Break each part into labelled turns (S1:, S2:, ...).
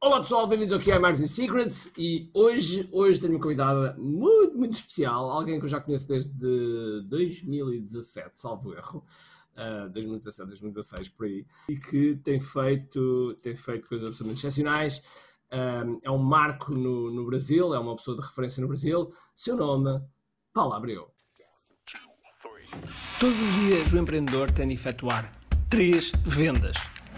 S1: Olá pessoal, bem-vindos aqui a Marketing Secrets e hoje, hoje tenho uma convidada muito, muito especial, alguém que eu já conheço desde 2017, salvo erro, uh, 2017, 2016, por aí, e que tem feito, tem feito coisas absolutamente excepcionais, um, é um marco no, no Brasil, é uma pessoa de referência no Brasil, seu nome, Paula Abreu.
S2: Todos os dias o empreendedor tem de efetuar três vendas.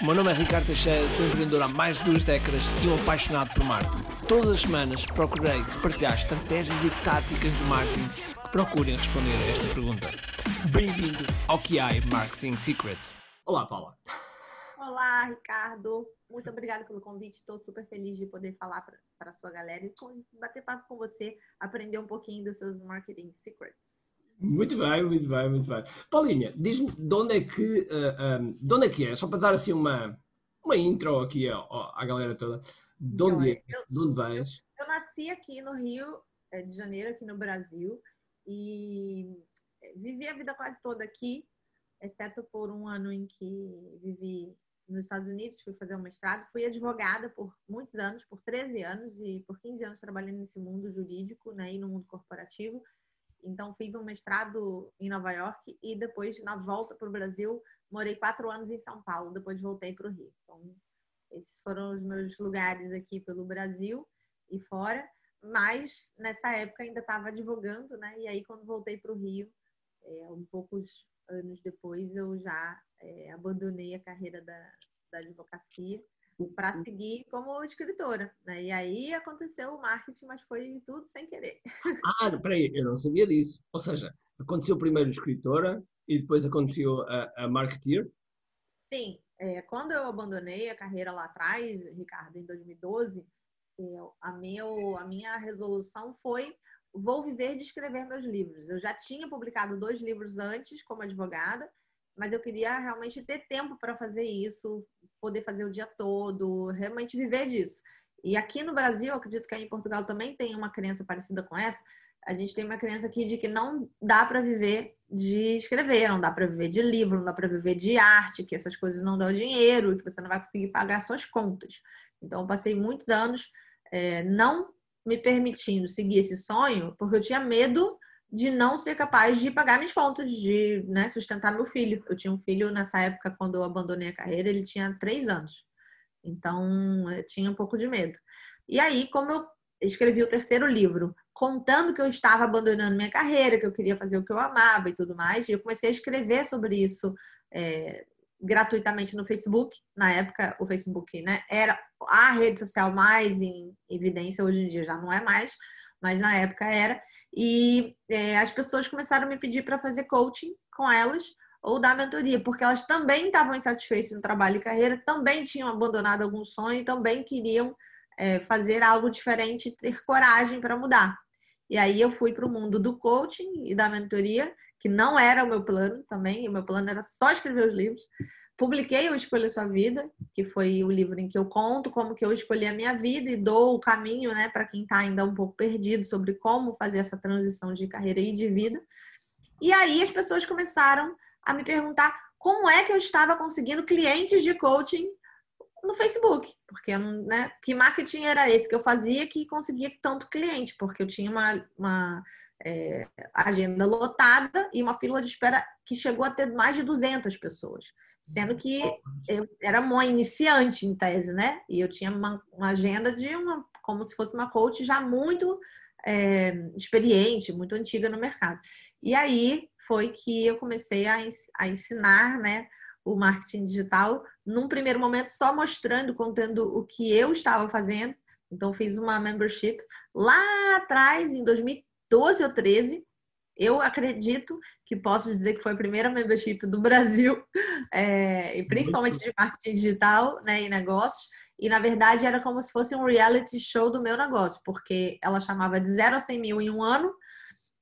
S2: O meu nome é Ricardo Teixeira, sou empreendedor há mais de duas décadas e um apaixonado por marketing. Todas as semanas procurei partilhar estratégias e táticas de marketing que procurem responder a esta pergunta. Bem-vindo ao QI Marketing Secrets.
S1: Olá, Paula.
S3: Olá, Ricardo. Muito obrigada pelo convite. Estou super feliz de poder falar para a sua galera e bater papo com você, aprender um pouquinho dos seus marketing secrets.
S1: Muito bem, muito bem, muito bem. Paulinha, diz-me de onde é que, uh, um, de onde é que é? Só para dar assim uma, uma intro aqui ó, ó, à galera toda. De onde é? Eu, de onde vais?
S3: Eu, eu nasci aqui no Rio é, de Janeiro, aqui no Brasil, e vivi a vida quase toda aqui, exceto por um ano em que vivi nos Estados Unidos, fui fazer um mestrado, fui advogada por muitos anos, por 13 anos, e por 15 anos trabalhando nesse mundo jurídico né, e no mundo corporativo. Então, fiz um mestrado em Nova York e depois, na volta para o Brasil, morei quatro anos em São Paulo. Depois, voltei para o Rio. Então, esses foram os meus lugares aqui pelo Brasil e fora. Mas, nessa época, ainda estava advogando, né? E aí, quando voltei para o Rio, é, um poucos anos depois, eu já é, abandonei a carreira da, da advocacia para uhum. seguir como escritora. Né? E aí aconteceu o marketing, mas foi tudo sem querer.
S1: Ah, peraí, eu não sabia disso. Ou seja, aconteceu primeiro escritora e depois aconteceu a, a marketeer?
S3: Sim. É, quando eu abandonei a carreira lá atrás, Ricardo, em 2012, eu, a, meu, a minha resolução foi vou viver de escrever meus livros. Eu já tinha publicado dois livros antes como advogada, mas eu queria realmente ter tempo para fazer isso, poder fazer o dia todo, realmente viver disso. E aqui no Brasil, acredito que em Portugal também tem uma crença parecida com essa. A gente tem uma crença aqui de que não dá para viver de escrever, não dá para viver de livro, não dá para viver de arte, que essas coisas não dão dinheiro, que você não vai conseguir pagar suas contas. Então, eu passei muitos anos é, não me permitindo seguir esse sonho, porque eu tinha medo de não ser capaz de pagar minhas contas, de né, sustentar meu filho. Eu tinha um filho nessa época, quando eu abandonei a carreira, ele tinha três anos. Então, eu tinha um pouco de medo. E aí, como eu escrevi o terceiro livro, contando que eu estava abandonando minha carreira, que eu queria fazer o que eu amava e tudo mais, e eu comecei a escrever sobre isso é, gratuitamente no Facebook. Na época, o Facebook né, era a rede social mais em evidência, hoje em dia já não é mais mas na época era. E é, as pessoas começaram a me pedir para fazer coaching com elas ou dar mentoria, porque elas também estavam insatisfeitas no trabalho e carreira, também tinham abandonado algum sonho, também queriam é, fazer algo diferente, ter coragem para mudar. E aí eu fui para o mundo do coaching e da mentoria, que não era o meu plano também, o meu plano era só escrever os livros. Publiquei o Escolha Sua Vida, que foi o livro em que eu conto como que eu escolhi a minha vida e dou o caminho, né, para quem está ainda um pouco perdido sobre como fazer essa transição de carreira e de vida. E aí as pessoas começaram a me perguntar como é que eu estava conseguindo clientes de coaching no Facebook, porque né, que marketing era esse que eu fazia que conseguia tanto cliente, porque eu tinha uma, uma é, agenda lotada e uma fila de espera que chegou a ter mais de 200 pessoas. Sendo que eu era uma iniciante em tese, né? E eu tinha uma, uma agenda de uma, como se fosse uma coach já muito é, experiente, muito antiga no mercado. E aí foi que eu comecei a, a ensinar, né? O marketing digital, num primeiro momento, só mostrando, contando o que eu estava fazendo. Então, fiz uma membership lá atrás, em 2012 ou 13, eu acredito que posso dizer que foi a primeira membership do Brasil, é, e principalmente de marketing digital né, e negócios. E na verdade era como se fosse um reality show do meu negócio, porque ela chamava de 0 a 100 mil em um ano,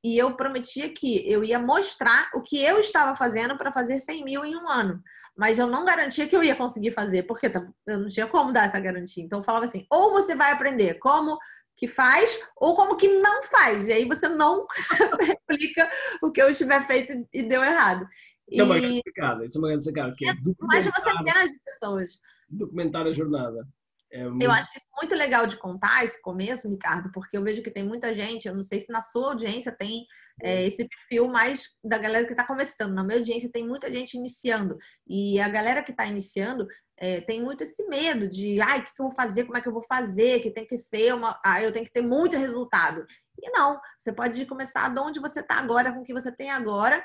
S3: e eu prometia que eu ia mostrar o que eu estava fazendo para fazer 100 mil em um ano. Mas eu não garantia que eu ia conseguir fazer, porque eu não tinha como dar essa garantia. Então eu falava assim: ou você vai aprender como que faz, ou como que não faz. E aí você não replica o que eu estiver feito e deu errado.
S1: Isso e... é uma grande sacada, isso é uma grande sacada. Que é
S3: de uma centena de pessoas.
S1: Documentar a jornada.
S3: É muito... Eu acho isso muito legal de contar esse começo, Ricardo, porque eu vejo que tem muita gente, eu não sei se na sua audiência tem é, esse perfil mais da galera que está começando. Na minha audiência tem muita gente iniciando. E a galera que está iniciando é, tem muito esse medo de, ai, o que, que, eu vou fazer, como é que eu vou fazer, que tem que ser uma. Ah, eu tenho que ter muito resultado. E não, você pode começar de onde você está agora, com o que você tem agora,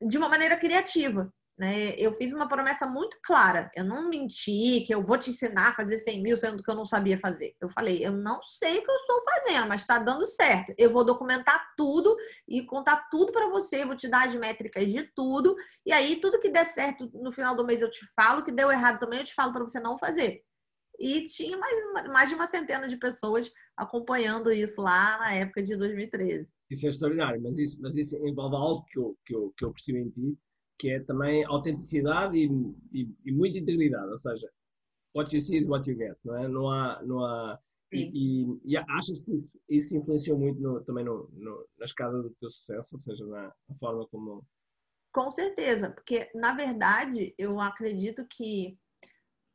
S3: de uma maneira criativa. Né? Eu fiz uma promessa muito clara. Eu não menti que eu vou te ensinar a fazer 100 mil, sendo que eu não sabia fazer. Eu falei, eu não sei o que eu estou fazendo, mas está dando certo. Eu vou documentar tudo e contar tudo para você. Vou te dar as métricas de tudo. E aí, tudo que der certo no final do mês eu te falo. que deu errado também eu te falo para você não fazer. E tinha mais, mais de uma centena de pessoas acompanhando isso lá na época de 2013.
S1: Isso é extraordinário, mas isso, mas isso envolve algo que eu, que eu, que eu percebo em ti que é também autenticidade e, e, e, muita integridade, ou seja, what you see is what you get, não é? Não há, não há e, e, achas que isso, isso influenciou muito no, também no, no, na escada do teu sucesso, ou seja, na, na forma como
S3: com certeza, porque na verdade eu acredito que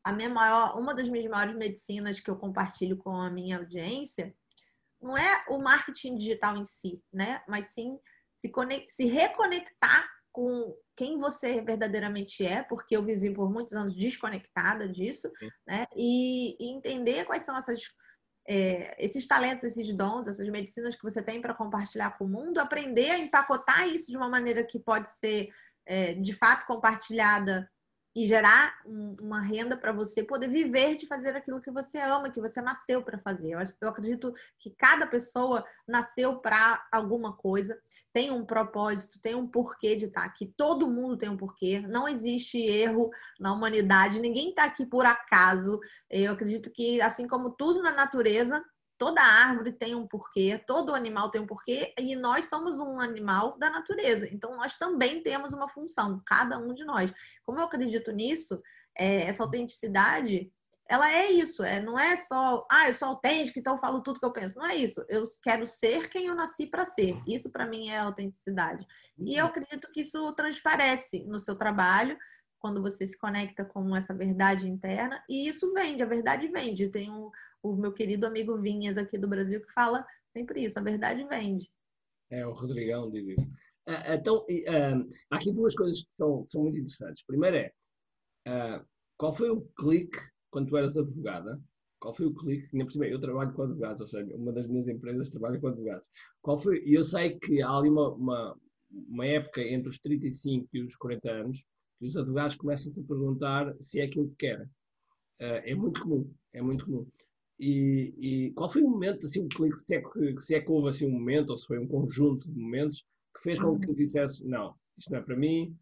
S3: a minha maior, uma das minhas maiores medicinas que eu compartilho com a minha audiência não é o marketing digital em si, né? Mas sim se, conect, se reconectar com quem você verdadeiramente é, porque eu vivi por muitos anos desconectada disso, né? E, e, entender quais são essas, é, esses talentos, esses dons, essas medicinas que você tem para compartilhar com o mundo, aprender a empacotar isso de uma maneira que pode ser é, de fato compartilhada e gerar um, uma renda para você poder viver de fazer aquilo que você ama, que você nasceu para fazer. Eu, eu, acredito que cada pessoa nasceu para alguma coisa, tem um propósito, tem um porquê de estar tá aqui. Todo mundo tem um porquê. Não existe erro na humanidade. Ninguém está aqui por acaso. Eu acredito que, assim como tudo na natureza, Toda árvore tem um porquê, todo animal tem um porquê, e nós somos um animal da natureza. Então, nós também temos uma função, cada um de nós. Como eu acredito nisso, é, essa autenticidade, ela é isso. É, não é só, ah, eu sou autêntico, então eu falo tudo que eu penso. Não é isso. Eu quero ser quem eu nasci para ser. Isso, para mim, é autenticidade. E eu acredito que isso transparece no seu trabalho, quando você se conecta com essa verdade interna, e isso vende, a verdade vende. Tem um, o meu querido amigo Vinhas aqui do Brasil que fala sempre isso, a verdade vende.
S1: É, o Rodrigão diz isso. Então, uh, há aqui duas coisas que são, são muito interessantes. Primeiro é, qual foi o clique quando tu eras advogada? Qual foi o clique? Nem por eu trabalho com advogados, ou seja, uma das minhas empresas trabalha com advogados. Qual foi? E eu sei que há ali uma, uma, uma época entre os 35 e os 40 anos os advogados começam-se a perguntar se é aquilo que querem. é muito comum, é muito comum. E, e, qual foi o momento, assim, um clique, se é, que, se é que houve assim um momento, ou se foi um conjunto de momentos, que fez com que dissesse, não, isto não é para mim,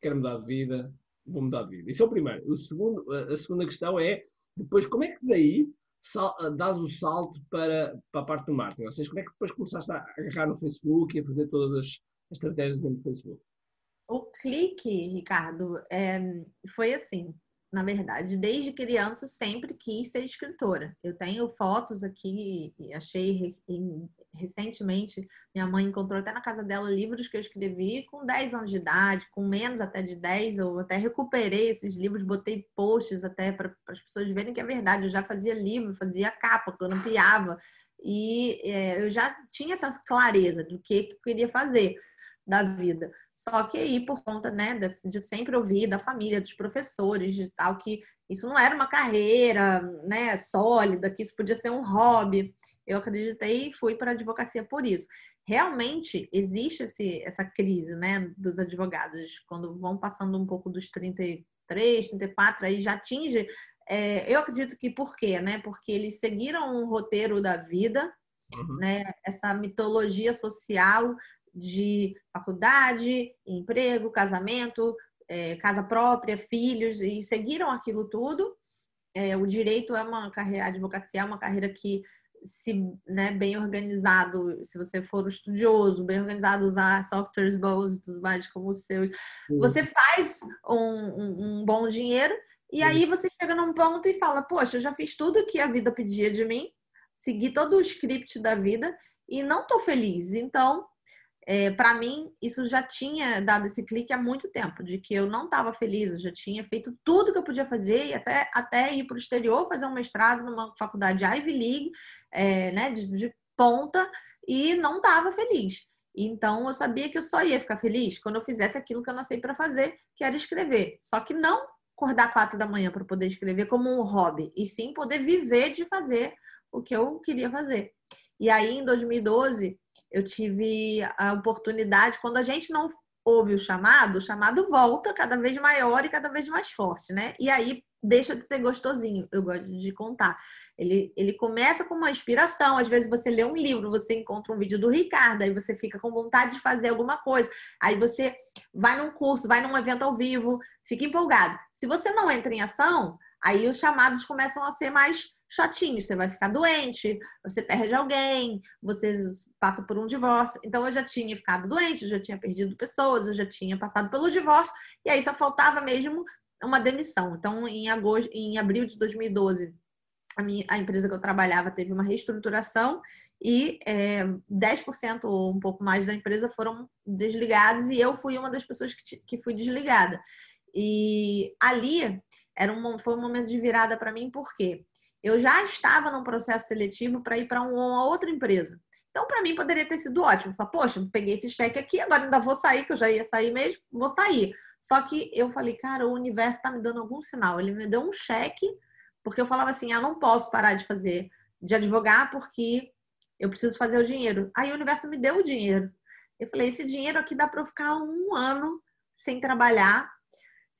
S1: quero mudar de vida, vou mudar de vida. Isso é o primeiro. O segundo, a segunda questão é, depois, como é que daí sal, dás o salto para, para a parte do marketing? Ou seja, como é que depois começaste a agarrar no Facebook e a fazer todas as estratégias no Facebook?
S3: O clique, Ricardo, é, foi assim na verdade, desde criança sempre quis ser escritora. Eu tenho fotos aqui, achei recentemente, minha mãe encontrou até na casa dela livros que eu escrevi com 10 anos de idade, com menos até de 10, eu até recuperei esses livros, botei posts até para as pessoas verem que é verdade, eu já fazia livro, fazia capa, grampeava, e é, eu já tinha essa clareza do que, que eu queria fazer da vida. Só que aí, por conta, né, de sempre ouvir da família, dos professores, de tal, que isso não era uma carreira, né, sólida, que isso podia ser um hobby. Eu acreditei e fui para a advocacia por isso. Realmente existe esse, essa crise, né, dos advogados, quando vão passando um pouco dos 33, 34, aí já atinge. É, eu acredito que por quê, né? Porque eles seguiram um roteiro da vida, Uhum. Né? Essa mitologia social de faculdade, emprego, casamento, é, casa própria, filhos, e seguiram aquilo tudo. É, o direito é uma carreira, a advocacia é uma carreira que se né, bem organizado, se você for um estudioso, bem organizado, usar softwares bons e tudo mais como o seu, você faz um, um, um bom dinheiro e aí você chega num ponto e fala, poxa, eu já fiz tudo que a vida pedia de mim, segui todo o script da vida e não tô feliz. Então, é, para mim, isso já tinha dado esse clique há muito tempo, de que eu não estava feliz, eu já tinha feito tudo que eu podia fazer, e até, até ir para o exterior fazer um mestrado numa faculdade Ivy League, é, né, de, de ponta, e não estava feliz. Então, eu sabia que eu só ia ficar feliz quando eu fizesse aquilo que eu nasci para fazer, que era escrever. Só que não acordar quatro da manhã para poder escrever como um hobby, e sim poder viver de fazer o que eu queria fazer. E aí, em 2012, eu tive a oportunidade, quando a gente não ouve o chamado, o chamado volta cada vez maior e cada vez mais forte, né? E aí deixa de ser gostosinho, eu gosto de contar. Ele, ele começa com uma inspiração, às vezes você lê um livro, você encontra um vídeo do Ricardo, aí você fica com vontade de fazer alguma coisa, aí você vai num curso, vai num evento ao vivo, fica empolgado. Se você não entra em ação, aí os chamados começam a ser mais chatinho, você vai ficar doente, você perde alguém, você passa por um divórcio. Então eu já tinha ficado doente, eu já tinha perdido pessoas, eu já tinha passado pelo divórcio, e aí só faltava mesmo uma demissão. Então, em agosto, em abril de 2012, a, minha, a empresa que eu trabalhava teve uma reestruturação e é, 10% ou um pouco mais da empresa foram desligados e eu fui uma das pessoas que, que fui desligada. E ali era um, foi um momento de virada para mim, porque eu já estava num processo seletivo para ir para uma outra empresa. Então, para mim, poderia ter sido ótimo. Falar, poxa, peguei esse cheque aqui, agora ainda vou sair, que eu já ia sair mesmo, vou sair. Só que eu falei, cara, o universo está me dando algum sinal. Ele me deu um cheque, porque eu falava assim, eu ah, não posso parar de fazer, de advogar, porque eu preciso fazer o dinheiro. Aí o universo me deu o dinheiro. Eu falei, esse dinheiro aqui dá para eu ficar um ano sem trabalhar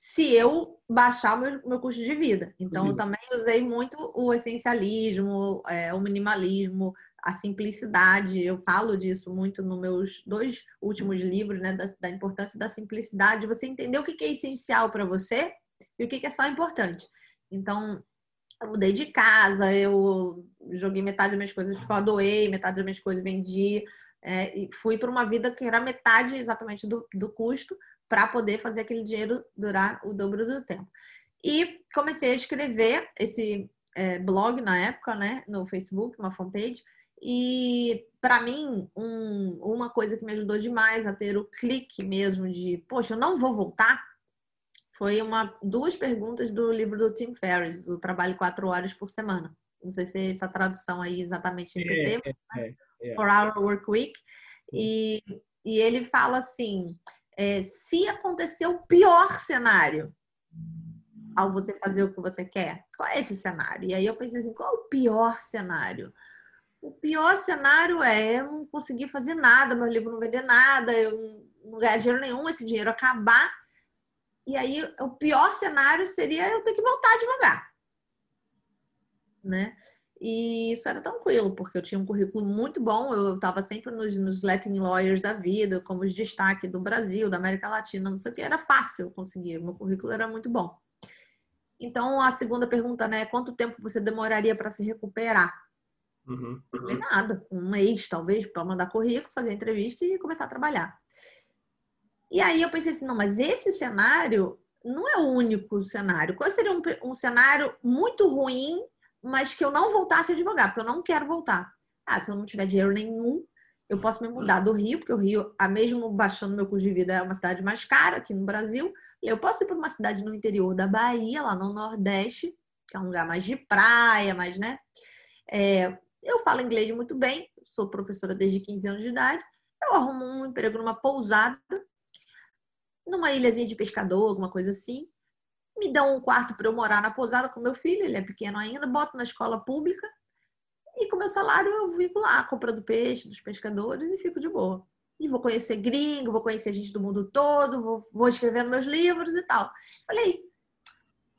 S3: se eu baixar o meu, meu custo de vida. Então, eu também usei muito o essencialismo, é, o minimalismo, a simplicidade. Eu falo disso muito nos meus dois últimos livros, né? Da, da importância da simplicidade. Você entender o que, que é essencial para você e o que, que é só importante. Então, eu mudei de casa, eu joguei metade das minhas coisas fora, doei, metade das minhas coisas vendi. É, e fui para uma vida que era metade exatamente do, do custo, para poder fazer aquele dinheiro durar o dobro do tempo. E comecei a escrever esse é, blog na época, né, no Facebook, uma fanpage. E para mim, um, uma coisa que me ajudou demais a ter o clique mesmo de, poxa, eu não vou voltar, foi uma duas perguntas do livro do Tim Ferriss, o Trabalho Quatro Horas por Semana. Não sei se é essa tradução aí exatamente em PT, é, é, é, For Hour Work Week. E, e ele fala assim: é, se acontecer o pior cenário ao você fazer o que você quer, qual é esse cenário? E aí eu pensei assim, qual é o pior cenário? O pior cenário é eu não conseguir fazer nada, meu livro não vender nada, eu não ganhar dinheiro nenhum, esse dinheiro acabar. E aí o pior cenário seria eu ter que voltar devagar. Né? E isso era tranquilo, porque eu tinha um currículo muito bom, eu estava sempre nos, nos Latin Lawyers da vida, como os destaque do Brasil, da América Latina, não sei o que, era fácil conseguir, meu currículo era muito bom. Então, a segunda pergunta, né, quanto tempo você demoraria para se recuperar? Uhum, uhum. nada, um mês talvez, para mandar currículo, fazer entrevista e começar a trabalhar. E aí eu pensei assim, não, mas esse cenário não é o único cenário. Qual seria um, um cenário muito ruim mas que eu não voltasse a advogar, porque eu não quero voltar. Ah, se eu não tiver dinheiro nenhum, eu posso me mudar do Rio, porque o Rio, a mesmo baixando meu custo de vida, é uma cidade mais cara aqui no Brasil. Eu posso ir para uma cidade no interior da Bahia, lá no Nordeste, que é um lugar mais de praia, mais, né? É, eu falo inglês muito bem, sou professora desde 15 anos de idade. Eu arrumo um emprego numa pousada, numa ilhazinha de pescador, alguma coisa assim me dão um quarto para eu morar na pousada com meu filho, ele é pequeno ainda, boto na escola pública e com meu salário eu fico lá comprando peixe dos pescadores e fico de boa. E vou conhecer gringo, vou conhecer gente do mundo todo, vou, vou escrevendo meus livros e tal. Falei,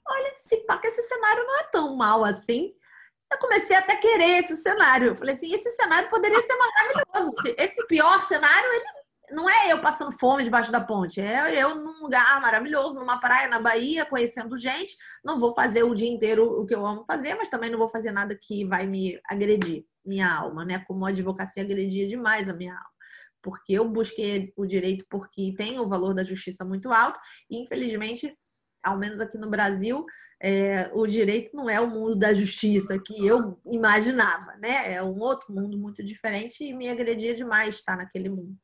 S3: olha, se pá que esse cenário não é tão mal assim. Eu comecei até a querer esse cenário. Falei assim, esse cenário poderia ser maravilhoso. Esse pior cenário, ele não é eu passando fome debaixo da ponte, é eu num lugar maravilhoso, numa praia na Bahia, conhecendo gente. Não vou fazer o dia inteiro o que eu amo fazer, mas também não vou fazer nada que vai me agredir, minha alma, né? Como a advocacia agredia demais a minha alma. Porque eu busquei o direito porque tem o valor da justiça muito alto e, infelizmente, ao menos aqui no Brasil, é, o direito não é o mundo da justiça que eu imaginava, né? É um outro mundo muito diferente e me agredia demais estar naquele mundo.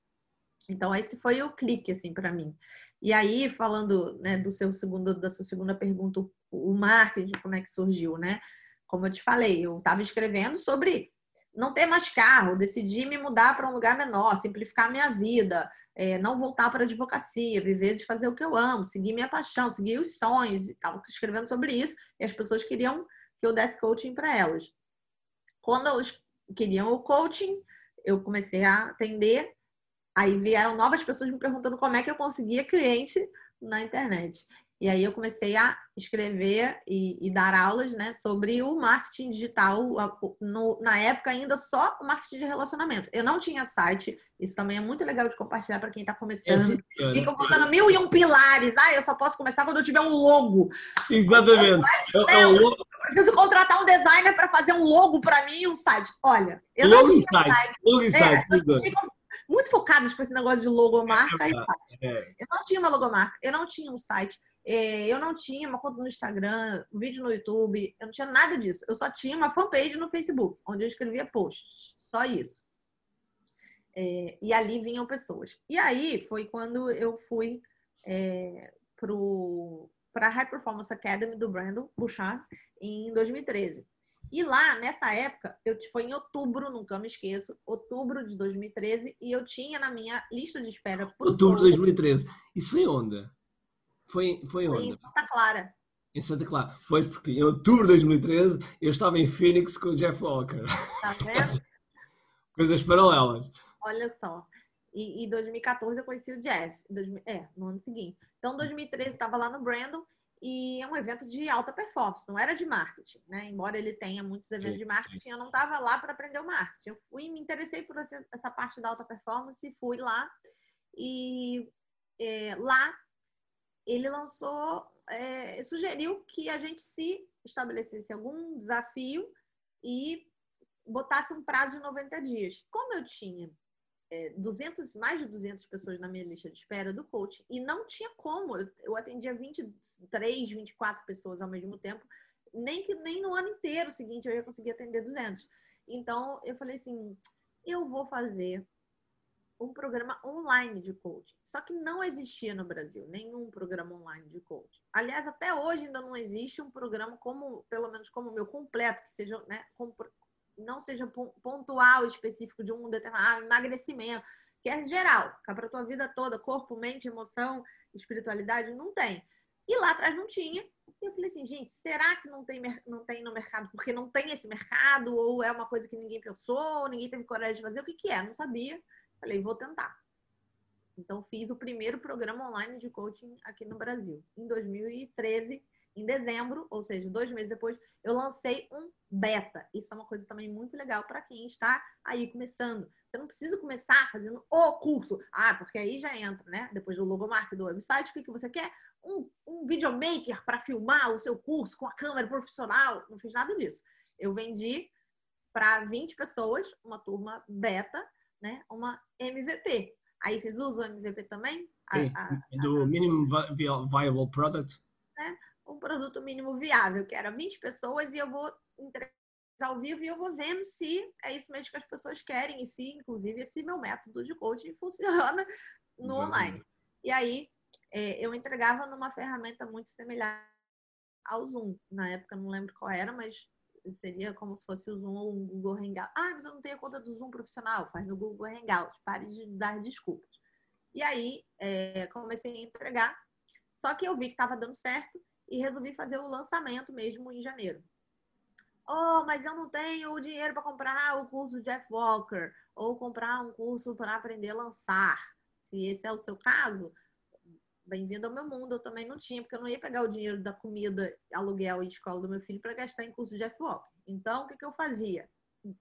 S3: Então esse foi o clique assim para mim. E aí falando né, do seu segundo da sua segunda pergunta, o marketing como é que surgiu, né? Como eu te falei, eu estava escrevendo sobre não ter mais carro, decidi me mudar para um lugar menor, simplificar minha vida, é, não voltar para a advocacia, viver de fazer o que eu amo, seguir minha paixão, seguir os sonhos, estava escrevendo sobre isso, e as pessoas queriam que eu desse coaching para elas. Quando elas queriam o coaching, eu comecei a atender, aí vieram novas pessoas me perguntando como é que eu conseguia cliente na internet. E aí eu comecei a escrever e, e dar aulas né, sobre o marketing digital, no, na época ainda só o marketing de relacionamento. Eu não tinha site, isso também é muito legal de compartilhar para quem está começando. É, Ficam botando mil e um pilares. Ah, eu só posso começar quando eu tiver um logo.
S1: Exatamente.
S3: Eu, eu, eu, eu preciso contratar um designer para fazer um logo para mim e um site. Olha, eu logo não tinha site. site. Logo e site. É, muito focadas com esse negócio de logomarca é, e site. É. Eu não tinha uma logomarca, eu não tinha um site, é, eu não tinha uma conta no Instagram, um vídeo no YouTube, eu não tinha nada disso. Eu só tinha uma fanpage no Facebook, onde eu escrevia posts, só isso. É, e ali vinham pessoas. E aí foi quando eu fui é, para a High Performance Academy do Brandon Bouchard em 2013. E lá, nessa época, eu foi em outubro, nunca me esqueço, outubro de 2013, e eu tinha na minha lista de espera.
S1: Outubro de 2013. Isso foi onde? Foi, foi onde?
S3: Foi em Santa Clara.
S1: Em Santa Clara. Pois, porque em outubro de 2013 eu estava em Phoenix com o Jeff Walker.
S3: Tá vendo?
S1: Coisas paralelas.
S3: Olha só. E em 2014 eu conheci o Jeff. É, no ano seguinte. Então, em 2013 estava lá no Brandon e é um evento de alta performance, não era de marketing, né? Embora ele tenha muitos eventos de marketing, eu não estava lá para aprender o marketing. Eu fui, me interessei por essa parte da alta performance, fui lá e é, lá ele lançou, é, sugeriu que a gente se estabelecesse algum desafio e botasse um prazo de 90 dias. Como eu tinha é, 200, mais de 200 pessoas na minha lista de espera do coach e não tinha como, eu, eu atendia 23, 24 pessoas ao mesmo tempo, nem que nem no ano inteiro seguinte eu ia conseguir atender 200. Então eu falei assim, eu vou fazer um programa online de coaching. Só que não existia no Brasil nenhum programa online de coaching. Aliás, até hoje ainda não existe um programa como, pelo menos como o meu, completo, que seja, né, não seja pontual, específico de um determinado ah, emagrecimento, que é geral, é para a tua vida toda, corpo, mente, emoção, espiritualidade, não tem. E lá atrás não tinha. E eu falei assim, gente, será que não tem, não tem no mercado porque não tem esse mercado? Ou é uma coisa que ninguém pensou, ninguém teve coragem de fazer? O que, que é? Não sabia. Falei, vou tentar. Então, fiz o primeiro programa online de coaching aqui no Brasil. Em 2013, em dezembro, ou seja, dois meses depois, eu lancei um beta. Isso é uma coisa também muito legal para quem está aí começando. Você não precisa começar fazendo o curso. Ah, porque aí já entra, né? Depois do logomarca do website, o que, que você quer? Um, um videomaker para filmar o seu curso com a câmera profissional. Não fiz nada disso. Eu vendi para 20 pessoas, uma turma beta, né, uma MVP. Aí vocês usam o MVP também?
S1: Sim, a, a, do a, Minimum Viable Product.
S3: Né? Um produto mínimo viável, que era 20 pessoas e eu vou entregar ao vivo e eu vou vendo se é isso mesmo que as pessoas querem e se, inclusive, esse meu método de coaching funciona no Exatamente. online. E aí, é, eu entregava numa ferramenta muito semelhante ao Zoom. Na época, não lembro qual era, mas seria como se fosse o Zoom ou um Google Hangout. Ah, mas eu não tenho conta do Zoom profissional. Faz no Google Hangout. Pare de dar desculpas. E aí, é, comecei a entregar. Só que eu vi que estava dando certo e resolvi fazer o lançamento mesmo em janeiro. Oh, mas eu não tenho o dinheiro para comprar o curso Jeff Walker ou comprar um curso para aprender a lançar. Se esse é o seu caso, bem-vindo ao meu mundo. Eu também não tinha, porque eu não ia pegar o dinheiro da comida, aluguel e escola do meu filho para gastar em curso de F-Walk. Então, o que, que eu fazia?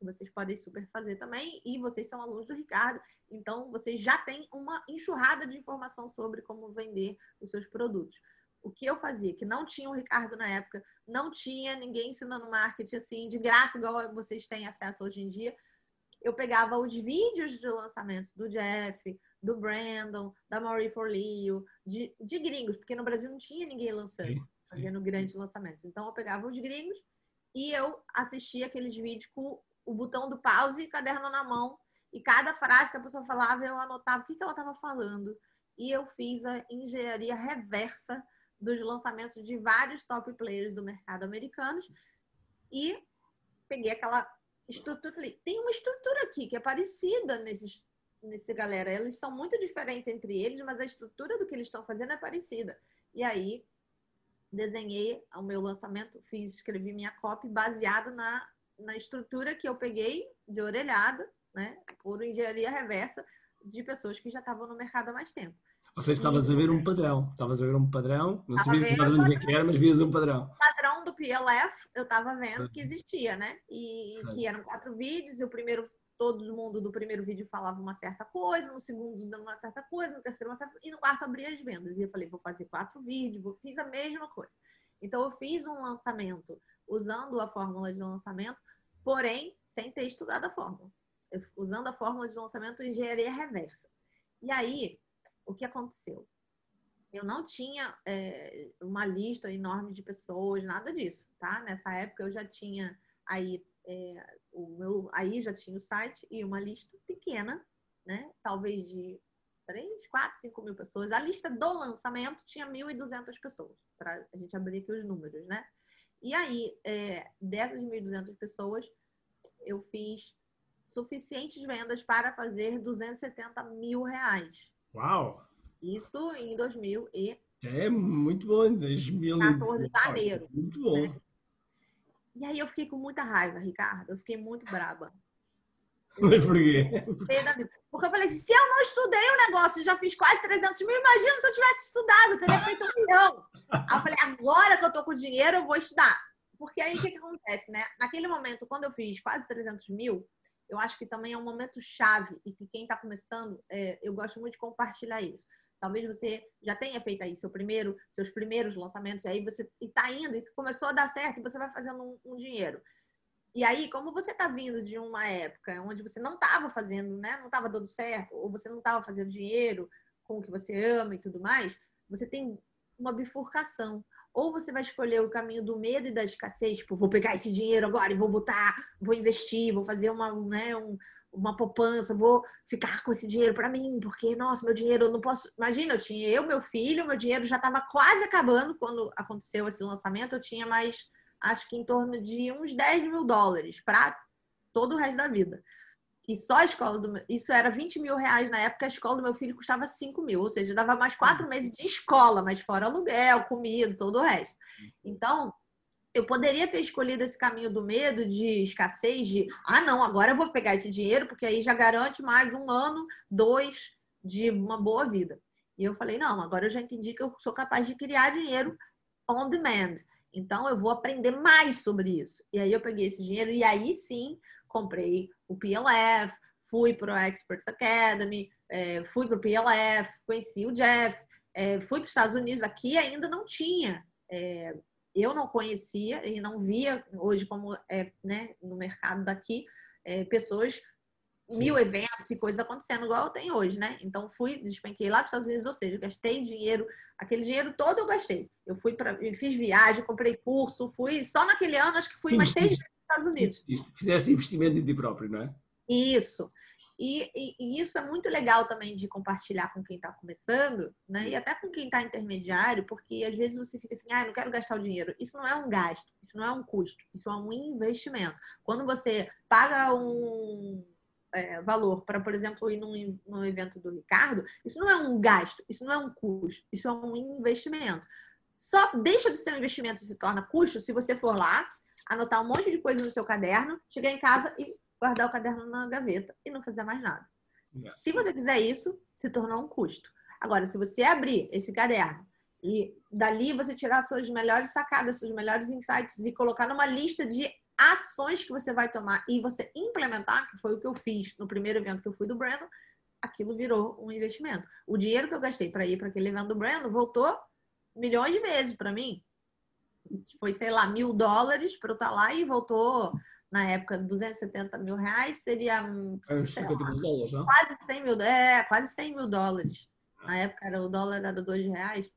S3: Vocês podem super fazer também, e vocês são alunos do Ricardo, então vocês já têm uma enxurrada de informação sobre como vender os seus produtos. O que eu fazia, que não tinha o Ricardo na época, não tinha ninguém ensinando marketing assim, de graça, igual vocês têm acesso hoje em dia. Eu pegava os vídeos de lançamento do Jeff, do Brandon, da Marie Forleo, de, de gringos, porque no Brasil não tinha ninguém lançando, sim, sim. fazendo grandes lançamentos. Então eu pegava os gringos e eu assistia aqueles vídeos com o botão do pause e caderno na mão. E cada frase que a pessoa falava, eu anotava o que, que ela estava falando. E eu fiz a engenharia reversa dos lançamentos de vários top players do mercado americanos e peguei aquela estrutura, falei, tem uma estrutura aqui que é parecida nesses nesse galera, eles são muito diferentes entre eles, mas a estrutura do que eles estão fazendo é parecida. E aí desenhei o meu lançamento, fiz, escrevi minha copy baseado na, na estrutura que eu peguei de orelhada, né, por engenharia reversa de pessoas que já estavam no mercado há mais tempo.
S1: Ou seja, estavas a ver um padrão. Estavas a ver um padrão. Não sabias que padrão um que era, mas vias um padrão.
S3: O padrão do PLF, eu estava vendo que existia, né? E que eram quatro vídeos. E o primeiro, todo mundo do primeiro vídeo falava uma certa coisa. No segundo, dando uma certa coisa. No terceiro, uma certa E no quarto, abria as vendas. E eu falei, vou fazer quatro vídeos. Fiz a mesma coisa. Então, eu fiz um lançamento usando a fórmula de lançamento, porém, sem ter estudado a fórmula. Usando a fórmula de lançamento engenharia reversa. E aí, o que aconteceu? Eu não tinha é, uma lista enorme de pessoas, nada disso, tá? Nessa época eu já tinha aí é, o meu, aí já tinha o site e uma lista pequena, né? Talvez de 3, 4, 5 mil pessoas. A lista do lançamento tinha 1.200 pessoas, para a gente abrir aqui os números, né? E aí, é, dessas 1.200 pessoas, eu fiz suficientes vendas para fazer 270 mil reais.
S1: Uau!
S3: Isso em 2000 e...
S1: É muito bom, em 2014
S3: de janeiro.
S1: Muito bom. Né?
S3: E aí eu fiquei com muita raiva, Ricardo. Eu fiquei muito braba.
S1: Mas por quê?
S3: Porque eu falei assim, se eu não estudei o negócio, já fiz quase 300 mil, imagina se eu tivesse estudado, eu teria feito um milhão. Aí eu falei, agora que eu tô com dinheiro, eu vou estudar. Porque aí o que, que acontece, né? Naquele momento, quando eu fiz quase 300 mil, eu acho que também é um momento chave e que quem está começando, é, eu gosto muito de compartilhar isso. Talvez você já tenha feito aí seu primeiro, seus primeiros lançamentos, e aí você está indo e começou a dar certo e você vai fazendo um, um dinheiro. E aí, como você está vindo de uma época onde você não estava fazendo, né, não estava dando certo, ou você não estava fazendo dinheiro com o que você ama e tudo mais, você tem uma bifurcação. Ou você vai escolher o caminho do medo e da escassez, tipo, vou pegar esse dinheiro agora e vou botar, vou investir, vou fazer uma, né, um, uma poupança, vou ficar com esse dinheiro para mim, porque, nossa, meu dinheiro eu não posso. Imagina, eu tinha eu, meu filho, meu dinheiro já estava quase acabando quando aconteceu esse lançamento, eu tinha mais, acho que em torno de uns 10 mil dólares para todo o resto da vida. E só a escola do meu... Isso era 20 mil reais na época, a escola do meu filho custava 5 mil, ou seja, dava mais quatro meses de escola, mas fora aluguel, comida, todo o resto. Então, eu poderia ter escolhido esse caminho do medo, de escassez, de ah, não, agora eu vou pegar esse dinheiro, porque aí já garante mais um ano, dois de uma boa vida. E eu falei, não, agora eu já entendi que eu sou capaz de criar dinheiro on demand. Então eu vou aprender mais sobre isso. E aí eu peguei esse dinheiro e aí sim comprei o PLF, fui para o Experts Academy, é, fui para o PLF, conheci o Jeff, é, fui para os Estados Unidos, aqui ainda não tinha. É, eu não conhecia e não via hoje como é né, no mercado daqui é, pessoas Sim. mil eventos e coisas acontecendo igual eu tenho hoje, né? Então fui, despenquei lá para os Estados Unidos, ou seja, gastei dinheiro, aquele dinheiro todo eu gastei. Eu fui para, fiz viagem, comprei curso, fui só naquele ano acho que fui mais seis vezes Estados Unidos.
S1: E fizeste investimento em ti próprio, não é?
S3: Isso. E, e, e, isso é muito legal também de compartilhar com quem está começando, né? E até com quem está intermediário, porque às vezes você fica assim, ah, não quero gastar o dinheiro. Isso não é um gasto, isso não é um custo, isso é um investimento. Quando você paga um é, valor para, por exemplo, ir num, num evento do Ricardo, isso não é um gasto, isso não é um custo, isso é um investimento. Só deixa de ser um investimento e se torna custo se você for lá, anotar um monte de coisa no seu caderno, chegar em casa e guardar o caderno na gaveta e não fazer mais nada. Yeah. Se você fizer isso, se tornou um custo. Agora, se você abrir esse caderno e dali você tirar suas melhores sacadas, seus melhores insights e colocar numa lista de ações que você vai tomar e você implementar, que foi o que eu fiz no primeiro evento que eu fui do Brandon, aquilo virou um investimento. O dinheiro que eu gastei para ir para aquele evento do Brandon voltou milhões de vezes para mim. Foi, sei lá, mil dólares para eu estar tá lá e voltou na época 270 mil reais, seria
S1: é, 50 mil dólares, não?
S3: quase 100 mil, é, quase 100 mil dólares. Na época era, o dólar era dois reais.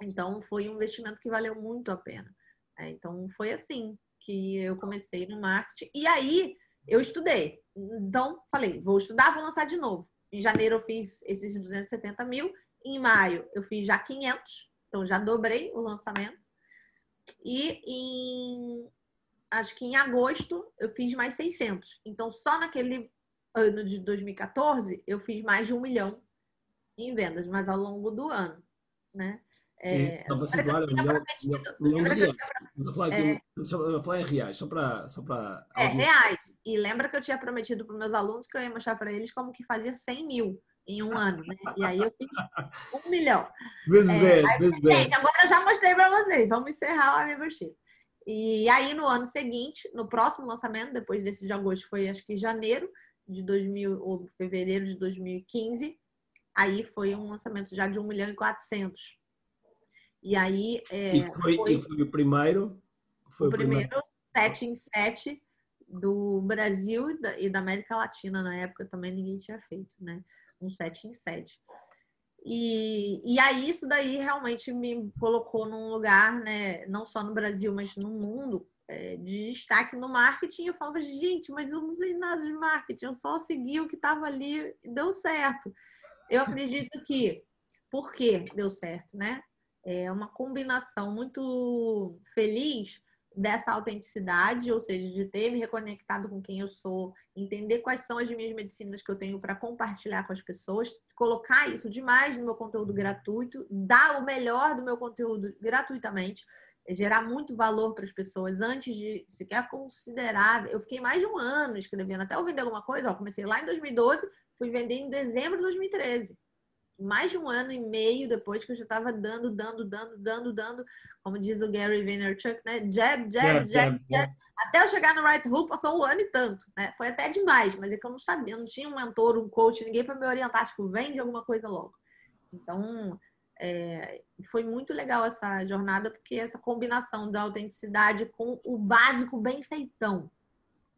S3: Então foi um investimento que valeu muito a pena. É, então foi assim que eu comecei no marketing. E aí eu estudei. Então falei, vou estudar, vou lançar de novo. Em janeiro eu fiz esses 270 mil. Em maio eu fiz já 500. Então já dobrei o lançamento. E em acho que em agosto eu fiz mais 600. Então só naquele ano de 2014 eu fiz mais de um milhão em vendas, mas ao longo do ano, né?
S1: É, Estava assim, claro, milhão, milhão de reais. Vou falar, é, falar em reais, só para. Só pra
S3: é, reais. E lembra que eu tinha prometido para meus alunos que eu ia mostrar para eles como que fazia 100 mil em um ano, né? E aí eu fiz um milhão.
S1: Vezes é, 10, vezes 10. Gente,
S3: agora eu já mostrei para vocês. Vamos encerrar a membership. E aí no ano seguinte, no próximo lançamento, depois desse de agosto, foi acho que janeiro de 2000 ou fevereiro de 2015, aí foi um lançamento já de 1 milhão e 400. E aí. É,
S1: e foi, foi, foi, o primeiro?
S3: Foi o, primeiro, primeiro 7 em 7 do Brasil e e da, América Latina na época também ninguém tinha feito, né? Um 7 em 7. E, e aí isso daí realmente me colocou num lugar, né? Não só no Brasil, mas no mundo, é, de destaque no marketing. Eu falava, gente, mas eu não sei nada de marketing, eu só segui o que estava ali e deu certo. Eu acredito que, por que deu certo, né? É uma combinação muito feliz dessa autenticidade, ou seja, de ter me reconectado com quem eu sou, entender quais são as minhas medicinas que eu tenho para compartilhar com as pessoas, colocar isso demais no meu conteúdo gratuito, dar o melhor do meu conteúdo gratuitamente, gerar muito valor para as pessoas antes de sequer considerar. Eu fiquei mais de um ano escrevendo, até eu vender alguma coisa, ó, comecei lá em 2012, fui vender em dezembro de 2013 mais de um ano e meio depois que eu já estava dando, dando, dando, dando, dando, como diz o Gary Vaynerchuk, né? Jab, jab, jab, jab. Até eu chegar no right hook passou um ano e tanto, né? Foi até demais, mas é que eu não sabia, eu não tinha um mentor, um coach, ninguém para me orientar, tipo, vende alguma coisa logo. Então, é, foi muito legal essa jornada, porque essa combinação da autenticidade com o básico bem feitão.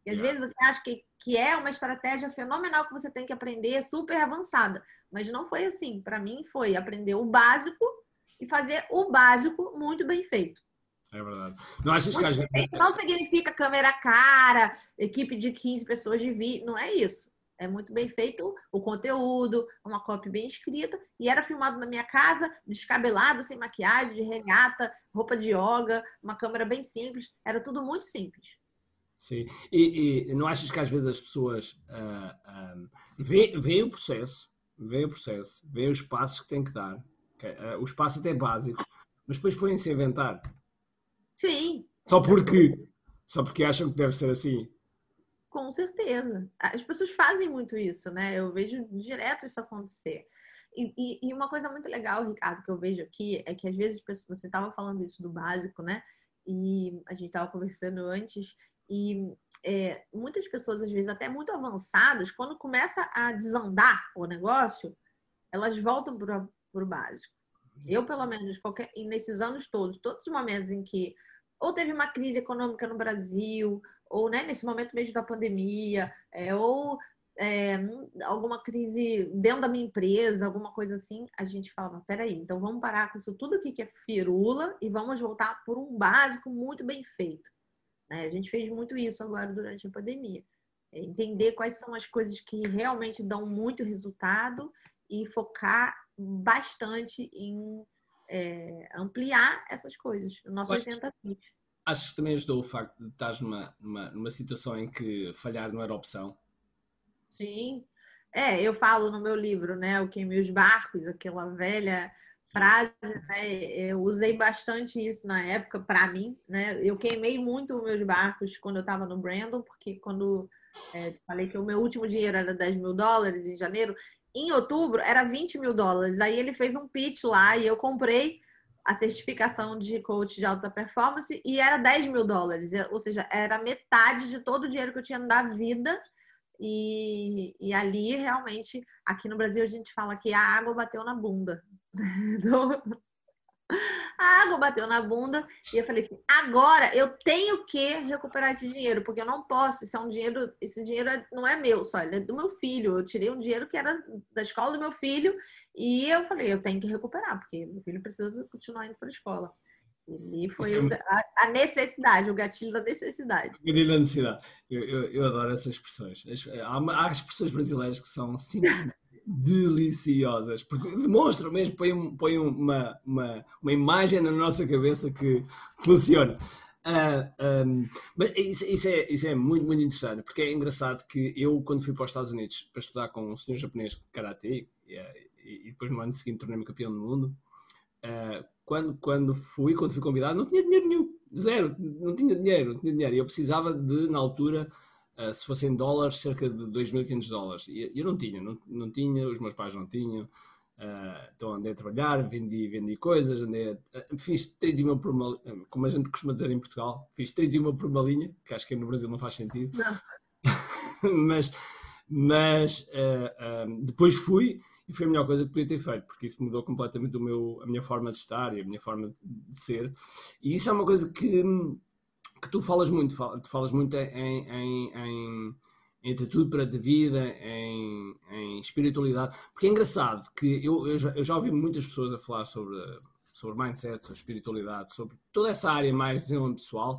S3: E às vezes você acha que, que é uma estratégia fenomenal que você tem que aprender, super avançada. Mas não foi assim. Para mim, foi aprender o básico e fazer o básico muito bem feito.
S1: É verdade. Não achas que.
S3: Não significa câmera cara, equipe de 15 pessoas de vídeo. Não é isso. É muito bem feito o conteúdo, uma copy bem escrita. E era filmado na minha casa, descabelado, sem maquiagem, de regata, roupa de yoga, uma câmera bem simples. Era tudo muito simples.
S1: Sim, e, e, não achas que às vezes as pessoas uh, ah, um, ah, veem, o processo, veem o processo, veem os passos que têm que dar, uh, o espaço até básico, mas depois põem-se a inventar.
S3: Sim.
S1: Só porque, só porque acham que deve ser assim.
S3: Com certeza. As pessoas fazem muito isso, né? Eu vejo direto isso acontecer. E, e, e uma coisa muito legal, Ricardo, que eu vejo aqui é que às vezes você estava falando isso do básico, né? E a gente estava conversando antes e é, muitas pessoas, às vezes, até muito avançadas, quando começa a desandar o negócio, elas voltam para o básico. Eu, pelo menos, qualquer, e nesses anos todos, todos os momentos em que ou teve uma crise econômica no Brasil, ou né, nesse momento mesmo da pandemia, é, ou é, alguma crise dentro da minha empresa, alguma coisa assim, a gente fala, peraí, então vamos parar com isso tudo aqui que é firula e vamos voltar por um básico muito bem feito. Né? A gente fez muito isso agora durante a pandemia. É entender quais são as coisas que realmente dão muito resultado e focar bastante em é, ampliar essas coisas. O nosso 80
S1: Achas que também ajudou o facto de estar numa, numa, numa situação em que falhar não era opção?
S3: Sim. É, eu falo no meu livro, né? O Queimei os Barcos, aquela velha frase, né? Eu usei bastante isso na época para mim, né? Eu queimei muito meus barcos quando eu estava no Brandon, porque quando é, falei que o meu último dinheiro era 10 mil dólares em janeiro, em outubro era 20 mil dólares. Aí ele fez um pitch lá e eu comprei a certificação de coach de alta performance e era 10 mil dólares, ou seja, era metade de todo o dinheiro que eu tinha da vida. E, e ali realmente, aqui no Brasil, a gente fala que a água bateu na bunda, do, A água bateu na bunda e eu falei assim: agora eu tenho que recuperar esse dinheiro, porque eu não posso. Isso é um dinheiro, esse dinheiro é, não é meu só, ele é do meu filho. Eu tirei um dinheiro que era da escola do meu filho e eu falei: eu tenho que recuperar, porque meu filho precisa continuar indo para a escola. E foi o, a, a, necessidade, o gatilho da necessidade.
S1: O gatilho da necessidade. Eu, eu, eu adoro essas expressões. Há, há expressões brasileiras que são simplesmente deliciosas, porque demonstram mesmo, põem, põem uma, uma, uma imagem na nossa cabeça que funciona. Uh, ah, um, mas isso, isso, é, isso é muito, muito interessante, porque é engraçado que eu, quando fui para os Estados Unidos para estudar com um senhor japonês de Karate, e, e, depois no ano seguinte tornei-me campeão do mundo, uh, quando, quando fui, quando fui convidado, não tinha dinheiro nenhum, zero, não tinha dinheiro, não tinha dinheiro, e eu precisava de, na altura, uh, se fossem dólares, cerca de 2.500 dólares. E eu não tinha, não, não tinha, os meus pais não tinham. Uh, então andei a trabalhar, vendi, vendi coisas, andei a, fiz 31 por uma, como a gente costuma dizer em Portugal, fiz 31 por uma linha, que acho que no Brasil não faz sentido. Não. mas mas uh, depois fui e foi a melhor coisa que podia ter feito, porque isso mudou completamente meu, a minha forma de estar e a minha forma de ser. E isso é uma coisa que que tu falas muito, falas muito em, em, em, em atitude perante a vida, em, em espiritualidade, porque é engraçado que eu, eu, já, eu já ouvi muitas pessoas a falar sobre, sobre mindset, sobre espiritualidade, sobre toda essa área mais desenvolvimento pessoal,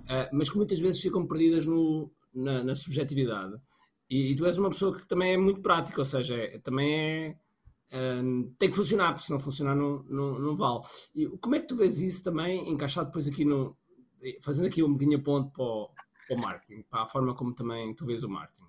S1: uh, mas que muitas vezes ficam perdidas no, na, na subjetividade. E, e, tu és uma pessoa que também é muito prática, ou seja, é, também é. Uh, tem que funcionar, porque se não funcionar não, não, não vale. E como é que tu vês isso também encaixado depois aqui no, fazendo aqui um bocadinho ponto para o, para o marketing, para a forma como também tu vês o marketing.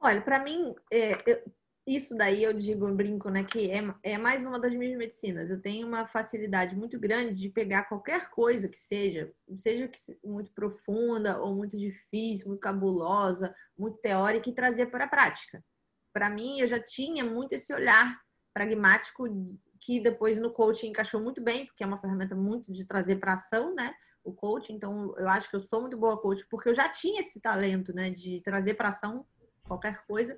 S3: Olha, para mim, é, isso daí eu digo, eu brinco, né, que é, é mais uma das minhas medicinas. Eu tenho uma facilidade muito grande de pegar qualquer coisa que seja, seja que muito profunda ou muito difícil, muito cabulosa, muito teórica e trazer para a prática. Para mim, eu já tinha muito esse olhar pragmático que depois no coaching encaixou muito bem, porque é uma ferramenta muito de trazer para ação, né? O coaching, então eu acho que eu sou muito boa coach, porque eu já tinha esse talento, né, de trazer para ação qualquer coisa.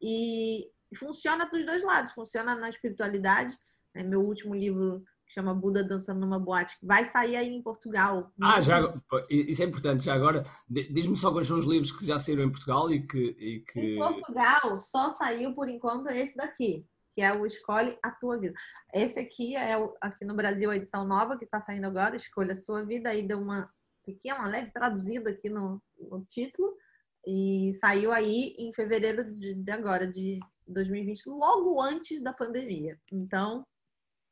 S3: E funciona dos dois lados, funciona na espiritualidade. Né? Meu último livro chama Buda Dançando numa Boate, que vai sair aí em Portugal.
S1: Ah, já, isso é importante. Já agora, diz-me só quais são os livros que já saíram em Portugal e que, e que...
S3: Em Portugal só saiu por enquanto esse daqui que é o Escolhe a Tua Vida. Esse aqui é o, aqui no Brasil a edição nova que está saindo agora, Escolha a Sua Vida, aí deu uma pequena, leve traduzida aqui no, no título e saiu aí em fevereiro de, de agora, de 2020, logo antes da pandemia. Então,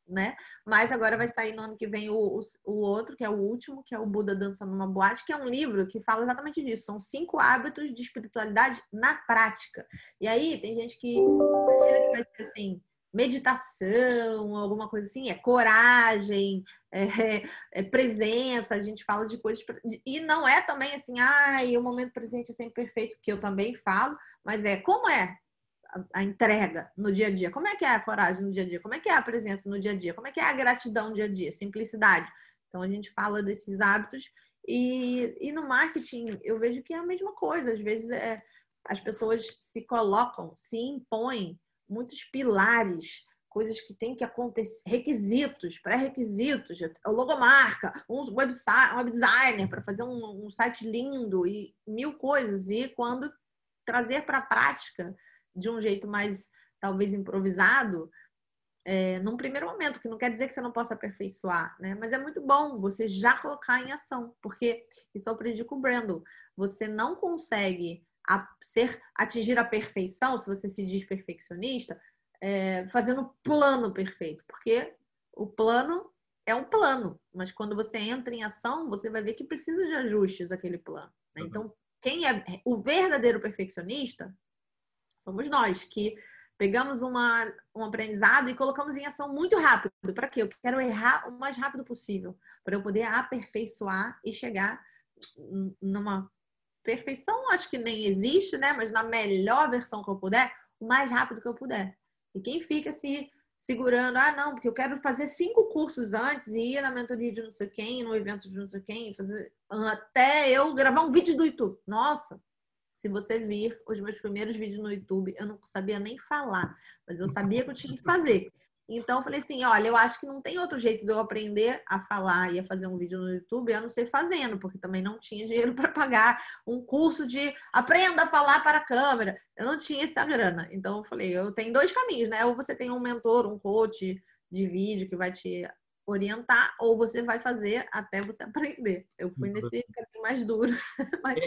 S3: né? Mas agora vai sair no ano que vem o, o, o, outro, que é o último, que é o Buda Dançando numa Boate, que é um livro que fala exatamente disso. São cinco hábitos de espiritualidade na prática. E aí tem gente que que vai ser assim, meditação, alguma coisa assim, é coragem, é, é, presença, a gente fala de coisas. E não é também assim, ai, o momento presente é sempre perfeito, que eu também falo, mas é como é a, entrega no dia a dia? Como é que é a coragem no dia a dia? Como é que é a presença no dia a dia? Como é que é a gratidão no dia a dia? Simplicidade. Então a gente fala desses hábitos e, e no marketing eu vejo que é a mesma coisa. Às vezes é, as pessoas se colocam, se impõem muitos pilares, coisas que têm que acontecer, requisitos, pré-requisitos, logomarca, um website, um web designer para fazer um, um site lindo e mil coisas. E quando trazer para a prática de um jeito mais, talvez, improvisado, é, num primeiro momento, que não quer dizer que você não possa aperfeiçoar, né? Mas é muito bom você já colocar em ação, porque isso eu aprendi com o Brandon. Você não consegue a ser, atingir a perfeição, se você se diz perfeccionista, é, fazendo plano perfeito, porque o plano é um plano, mas quando você entra em ação, você vai ver que precisa de ajustes aquele plano. Né? Uhum. Então, quem é o verdadeiro perfeccionista Somos nós que pegamos uma, um aprendizado e colocamos em ação muito rápido. Para quê? Eu quero errar o mais rápido possível, para eu poder aperfeiçoar e chegar numa perfeição, acho que nem existe, né? Mas na melhor versão que eu puder, o mais rápido que eu puder. E quem fica se segurando, ah, não, porque eu quero fazer cinco cursos antes e ir na mentoria de não sei quem, no evento de não sei quem, fazer até eu gravar um vídeo do YouTube. Nossa, se você vir os meus primeiros vídeos no YouTube, eu não sabia nem falar, mas eu sabia que eu tinha que fazer. Então, eu falei assim: olha, eu acho que não tem outro jeito de eu aprender a falar e a fazer um vídeo no YouTube a não ser fazendo, porque também não tinha dinheiro para pagar um curso de aprenda a falar para a câmera. Eu não tinha essa grana. Então, eu falei: eu tenho dois caminhos, né? Ou você tem um mentor, um coach de vídeo que vai te orientar, ou você vai fazer até você aprender. Eu fui nesse caminho mais duro. Mas...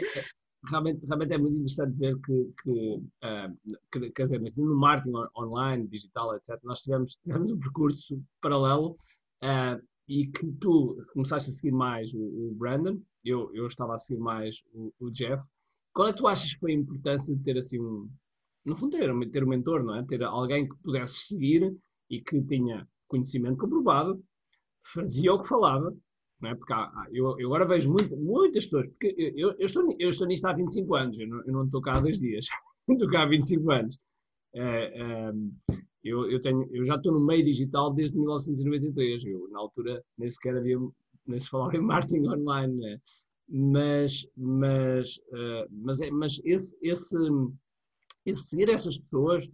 S1: Realmente, realmente é muito interessante ver que, que, uh, que quer dizer, no marketing online, digital, etc., nós tivemos, tivemos um percurso paralelo uh, e que tu começaste a seguir mais o, o Brandon, eu, eu estava a seguir mais o, o, Jeff. Qual é que tu achas que foi a importância de ter assim um, no fundo, ter, ter um mentor, não é? Ter alguém que pudesse seguir e que tinha conhecimento comprovado, fazia o que falava, não é? Porque há, eu, eu, agora vejo muito, muitas pessoas, porque eu, eu, estou, eu estou nisto há 25 anos, eu não, eu não estou cá há dois dias, estou cá há 25 anos. É, é, eu, eu, tenho, eu já estou no meio digital desde 1993, eu na altura nem sequer havia, nem se falava em marketing online, né? mas, mas, uh, mas, é, mas esse, esse, esse seguir essas pessoas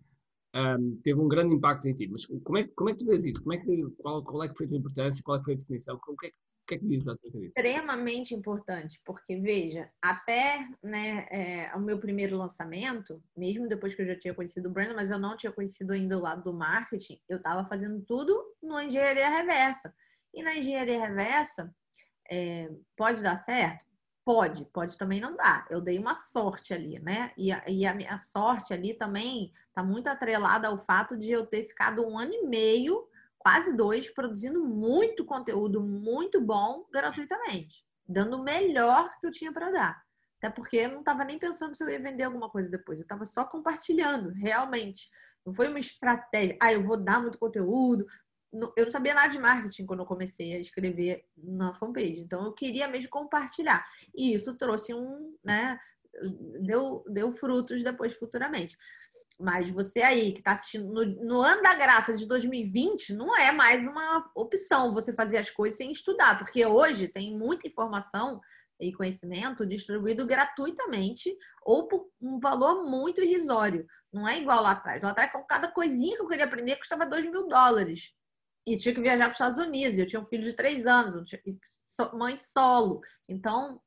S1: um, teve um grande impacto em ti. Mas como é, como é que tu vês isso? Como é que, qual, qual é que foi a tua importância? Qual é que foi a definição? O que é, o que, é que diz acerca?
S3: Extremamente importante, porque veja, até né, é, o meu primeiro lançamento, mesmo depois que eu já tinha conhecido o brand, mas eu não tinha conhecido ainda o lado do marketing, eu estava fazendo tudo no engenharia reversa. E na engenharia reversa, é, pode dar certo? Pode, pode também não dar. Eu dei uma sorte ali, né? E a, e a minha sorte ali também está muito atrelada ao fato de eu ter ficado um ano e meio, quase dois, produzindo muito conteúdo muito bom gratuitamente, dando o melhor que eu tinha para dar. Até porque eu não estava nem pensando se eu ia vender alguma coisa depois, eu estava só compartilhando, realmente. Não foi uma estratégia, ah, eu vou dar muito conteúdo, eu não sabia nada de marketing quando eu comecei a escrever na fanpage. Então, eu queria mesmo compartilhar. E isso trouxe um, né? Deu, deu frutos depois, futuramente. Mas você aí que está assistindo no, no, ano da graça de 2020, não é mais uma opção você fazer as coisas sem estudar, porque hoje tem muita informação e conhecimento distribuído gratuitamente ou por um valor muito irrisório. Não é igual lá atrás. Lá atrás, cada coisinha que eu queria aprender, custava 2 mil dólares e tinha que viajar para os Estados Unidos. Eu tinha um filho de três anos, mãe solo. Então,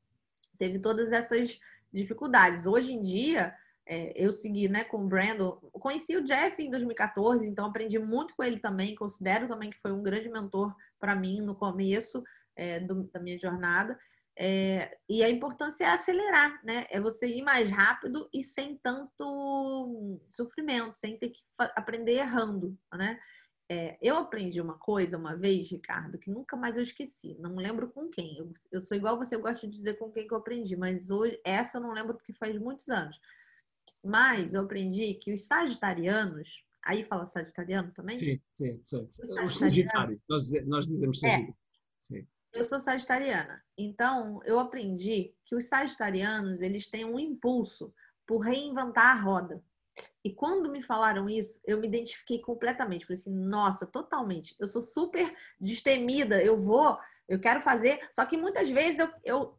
S3: teve todas essas dificuldades. Hoje em dia, é, eu segui né, com o Brandon. Conheci o Jeff em 2014, então aprendi muito com ele também. Considero também que foi um grande mentor para mim no começo é, do, da minha jornada. É, e a importância é acelerar, né? É você ir mais rápido e sem tanto sofrimento, sem ter que aprender errando, né? É, eu aprendi uma coisa uma vez, Ricardo, que nunca mais eu esqueci. Não lembro com quem. Eu, eu, sou igual você, eu gosto de dizer com quem que eu aprendi, mas hoje essa eu não lembro porque faz muitos anos. Mas eu aprendi que os sagitarianos, aí fala sagitariano também?
S1: Sim, sim, sim. O sagitário, nós, nós dizemos sagitário.
S3: É. Eu sou sagitariana. Então, eu aprendi que os sagitarianos, eles têm um impulso por reinventar a roda. E quando me falaram isso, eu me identifiquei completamente. Falei assim, nossa, totalmente. Eu sou super destemida, eu vou, eu quero fazer. Só que muitas vezes eu, eu,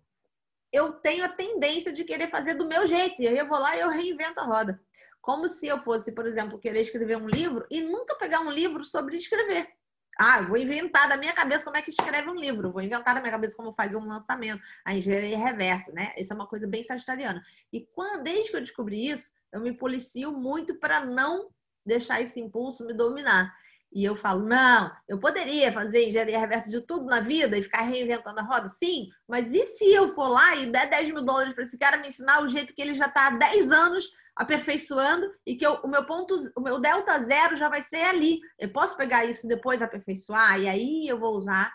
S3: eu tenho a tendência de querer fazer do meu jeito. E aí eu vou lá e eu reinvento a roda. Como se eu fosse, por exemplo, querer escrever um livro e nunca pegar um livro sobre escrever. Ah, vou inventar da minha cabeça como é que escreve um livro, vou inventar da minha cabeça como faz um lançamento, a engenharia reversa, né? Isso é uma coisa bem sagitariana. E quando, desde que eu descobri isso, eu me policio muito para não deixar esse impulso me dominar. E eu falo, não, eu poderia fazer engenharia reversa de tudo na vida e ficar reinventando a roda? Sim, mas e se eu for lá e der 10 mil dólares para esse cara me ensinar o jeito que ele já está há 10 anos aperfeiçoando e que eu, o meu ponto, o meu delta zero já vai ser ali. Eu posso pegar isso depois aperfeiçoar e aí eu vou usar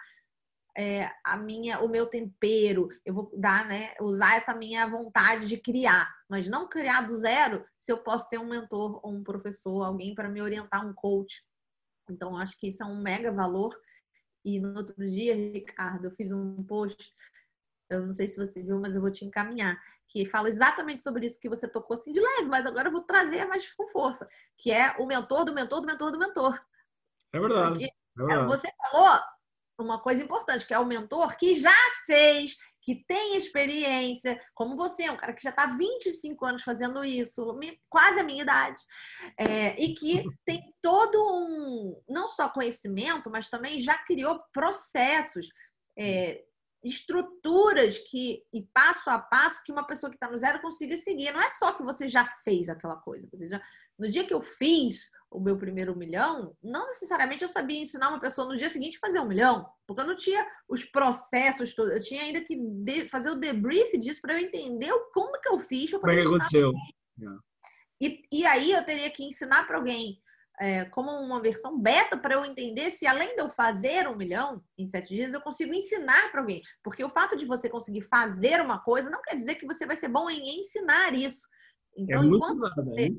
S3: é, a minha, o meu tempero, eu vou dar, né, usar essa minha vontade de criar, mas não criar do zero se eu posso ter um mentor ou um professor, alguém para me orientar, um coach. Então, acho que isso é um mega valor. E no outro dia, Ricardo, eu fiz um post, eu não sei se você viu, mas eu vou te encaminhar, que fala exatamente sobre isso que você tocou assim de leve, mas agora eu vou trazer mais com força, que é o mentor do mentor do mentor do mentor.
S1: É verdade.
S3: é verdade. Você falou uma coisa importante, que é o mentor que já fez, que tem experiência, como você, um cara que já está 25 anos fazendo isso, quase a minha idade, é, e que tem todo um, não só conhecimento, mas também já criou processos. É, estruturas que e passo a passo que uma pessoa que está no zero consiga seguir. Não é só que você já fez aquela coisa. Você já... No dia que eu fiz o meu primeiro milhão, não necessariamente eu sabia ensinar uma pessoa no dia seguinte a fazer um milhão, porque eu não tinha os processos todos. Eu tinha ainda que fazer o debrief disso para eu entender como que eu fiz.
S1: Como é que aconteceu?
S3: E, e aí eu teria que ensinar para alguém é, como uma versão beta para eu entender se além de eu fazer um milhão em sete dias, eu consigo ensinar para alguém. Porque o fato de você conseguir fazer uma coisa não quer dizer que você vai ser bom em ensinar isso. Então, é enquanto nada, você, é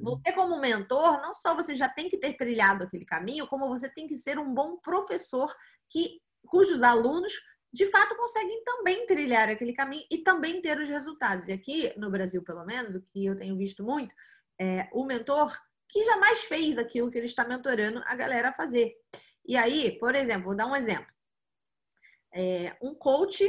S3: você, como mentor, não só você já tem que ter trilhado aquele caminho, como você tem que ser um bom professor que cujos alunos de fato conseguem também trilhar aquele caminho e também ter os resultados. E aqui no Brasil, pelo menos, o que eu tenho visto muito, é o mentor que jamais fez aquilo que ele está mentorando a galera a fazer. E aí, por exemplo, vou dar um exemplo. É, um coach,